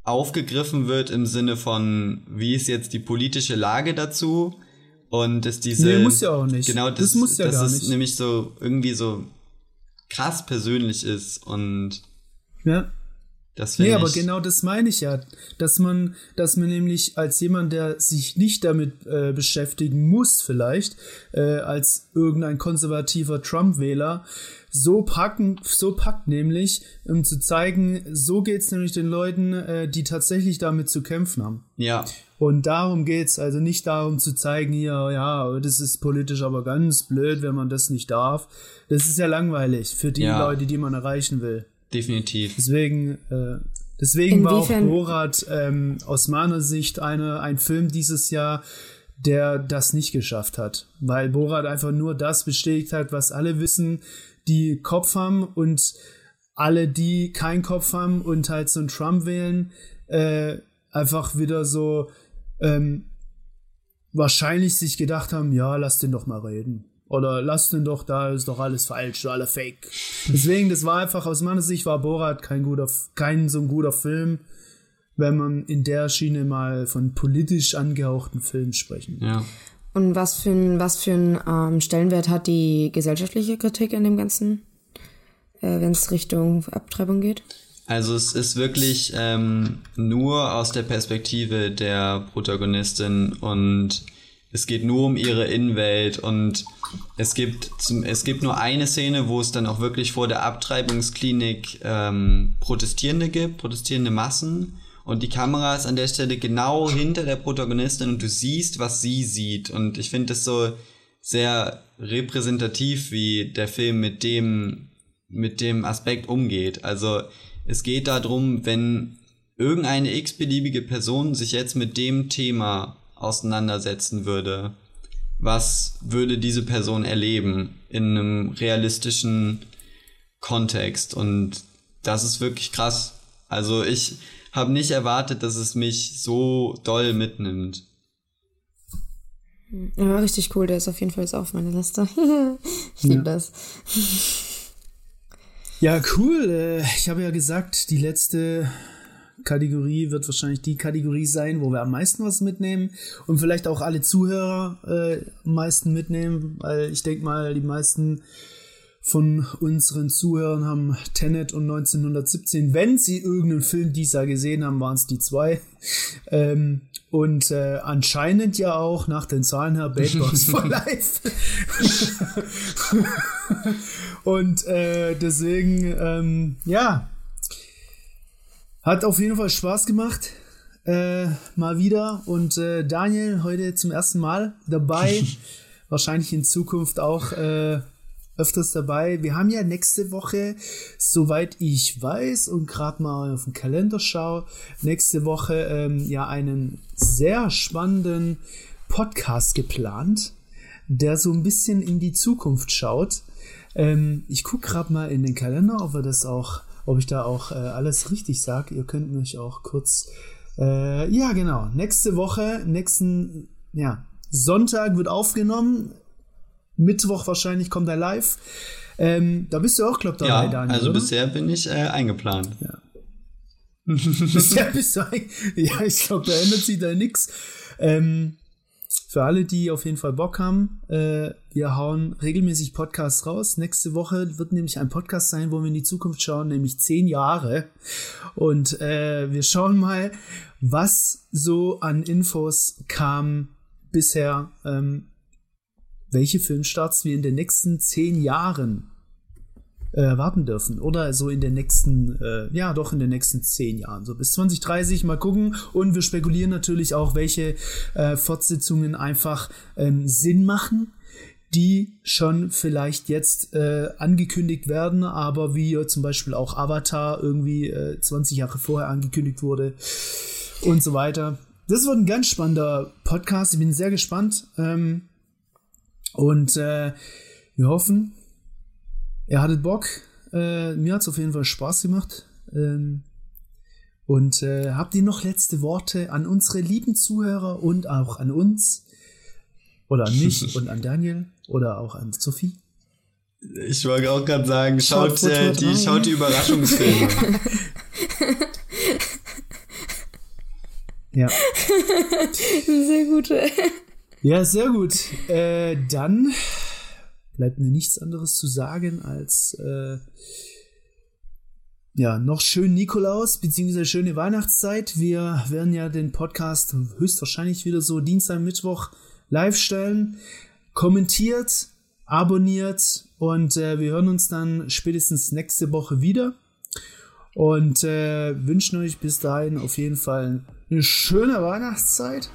aufgegriffen wird im Sinne von, wie ist jetzt die politische Lage dazu? Und dass diese. Nee, muss ja auch nicht. Genau, das, das muss ja das gar ist nicht. nämlich so irgendwie so krass persönlich ist und. Ja. Das nee, aber genau das meine ich ja, dass man, dass man nämlich als jemand, der sich nicht damit äh, beschäftigen muss, vielleicht äh, als irgendein konservativer Trump-Wähler, so packen, so packt nämlich, um zu zeigen, so geht's nämlich den Leuten, äh, die tatsächlich damit zu kämpfen haben. Ja. Und darum geht's, also nicht darum zu zeigen, hier, ja, das ist politisch aber ganz blöd, wenn man das nicht darf. Das ist ja langweilig für die ja. Leute, die man erreichen will. Definitiv. Deswegen, äh, deswegen Inwiefern? war auch Borat ähm, aus meiner Sicht eine, ein Film dieses Jahr, der das nicht geschafft hat. Weil Borat einfach nur das bestätigt hat, was alle wissen, die Kopf haben und alle, die keinen Kopf haben und halt so einen Trump wählen, äh, einfach wieder so ähm, wahrscheinlich sich gedacht haben, ja, lass den doch mal reden. Oder lass den doch, da ist doch alles falsch, alle fake. Deswegen, das war einfach, aus meiner Sicht war Borat kein guter, kein so ein guter Film, wenn man in der Schiene mal von politisch angehauchten Filmen sprechen. Ja. Und was für ein, was für ein ähm, Stellenwert hat die gesellschaftliche Kritik in dem Ganzen, äh, wenn es Richtung Abtreibung geht? Also es ist wirklich ähm, nur aus der Perspektive der Protagonistin und es geht nur um ihre Innenwelt und es gibt, zum, es gibt nur eine Szene, wo es dann auch wirklich vor der Abtreibungsklinik ähm, Protestierende gibt, protestierende Massen. Und die Kamera ist an der Stelle genau hinter der Protagonistin und du siehst, was sie sieht. Und ich finde das so sehr repräsentativ, wie der Film mit dem, mit dem Aspekt umgeht. Also es geht darum, wenn irgendeine x-beliebige Person sich jetzt mit dem Thema auseinandersetzen würde, was würde diese Person erleben in einem realistischen Kontext. Und das ist wirklich krass. Also ich habe nicht erwartet, dass es mich so doll mitnimmt. Ja, richtig cool. Der ist auf jeden Fall jetzt auf meiner Liste. ich liebe ja. das. Ja, cool. Äh, ich habe ja gesagt, die letzte Kategorie wird wahrscheinlich die Kategorie sein, wo wir am meisten was mitnehmen und vielleicht auch alle Zuhörer äh, am meisten mitnehmen, weil ich denke mal, die meisten von unseren Zuhörern haben Tenet und 1917, wenn sie irgendeinen Film dieser gesehen haben, waren es die zwei. Ähm, und äh, anscheinend ja auch nach den Zahlen her Bad Boys for Life. und äh, deswegen, ähm, ja, hat auf jeden Fall Spaß gemacht. Äh, mal wieder. Und äh, Daniel heute zum ersten Mal dabei. Wahrscheinlich in Zukunft auch äh, öfters dabei. Wir haben ja nächste Woche, soweit ich weiß und gerade mal auf den Kalender schaue, nächste Woche ähm, ja einen sehr spannenden Podcast geplant, der so ein bisschen in die Zukunft schaut. Ähm, ich gucke gerade mal in den Kalender, ob wir das auch ob ich da auch äh, alles richtig sage. Ihr könnt mich auch kurz. Äh, ja, genau. Nächste Woche, nächsten ja, Sonntag wird aufgenommen. Mittwoch wahrscheinlich kommt er live. Ähm, da bist du auch, glaub dabei, ja, Daniel. Also oder? bisher bin ich äh, eingeplant. Ja. bisher bist du ein, Ja, ich glaube, da ändert sich da nichts. Ähm, für alle, die auf jeden Fall Bock haben, äh, wir hauen regelmäßig Podcasts raus. Nächste Woche wird nämlich ein Podcast sein, wo wir in die Zukunft schauen, nämlich zehn Jahre. Und äh, wir schauen mal, was so an Infos kam bisher, ähm, welche Filmstarts wir in den nächsten zehn Jahren äh, erwarten dürfen. Oder so in den nächsten, äh, ja, doch in den nächsten zehn Jahren. So bis 2030 mal gucken. Und wir spekulieren natürlich auch, welche äh, Fortsetzungen einfach ähm, Sinn machen die schon vielleicht jetzt äh, angekündigt werden, aber wie zum Beispiel auch Avatar irgendwie äh, 20 Jahre vorher angekündigt wurde und so weiter. Das wird ein ganz spannender Podcast. Ich bin sehr gespannt. Ähm, und äh, wir hoffen, ihr hattet Bock. Äh, mir hat es auf jeden Fall Spaß gemacht. Ähm, und äh, habt ihr noch letzte Worte an unsere lieben Zuhörer und auch an uns? Oder an mich und an Daniel? Oder auch an Sophie? Ich wollte auch gerade sagen, schaut, schaut, äh, die, schaut die Überraschungsfilme. ja. Sehr gute. Ja, sehr gut. Äh, dann bleibt mir nichts anderes zu sagen als äh, ja, noch schön Nikolaus, beziehungsweise schöne Weihnachtszeit. Wir werden ja den Podcast höchstwahrscheinlich wieder so Dienstag, Mittwoch live stellen. Kommentiert, abonniert und äh, wir hören uns dann spätestens nächste Woche wieder. Und äh, wünschen euch bis dahin auf jeden Fall eine schöne Weihnachtszeit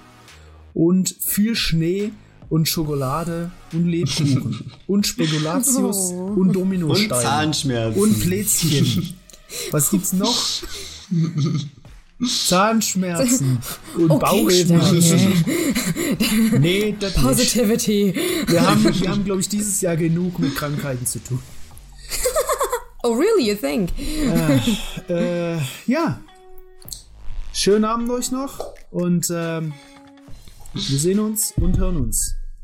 und viel Schnee und Schokolade und Lebkuchen und Spekulatius Oh. und Dominosteine Und Zahnschmerzen. und Plätzchen. Was gibt's noch? Zahnschmerzen und Okay, Bauchschmerzen. Nee, das nicht. Positivity. Wir haben, wir haben glaube ich, dieses Jahr genug mit Krankheiten zu tun. Oh, really, you think? Äh, ja. Schönen Abend euch noch und ähm, wir sehen uns und hören uns.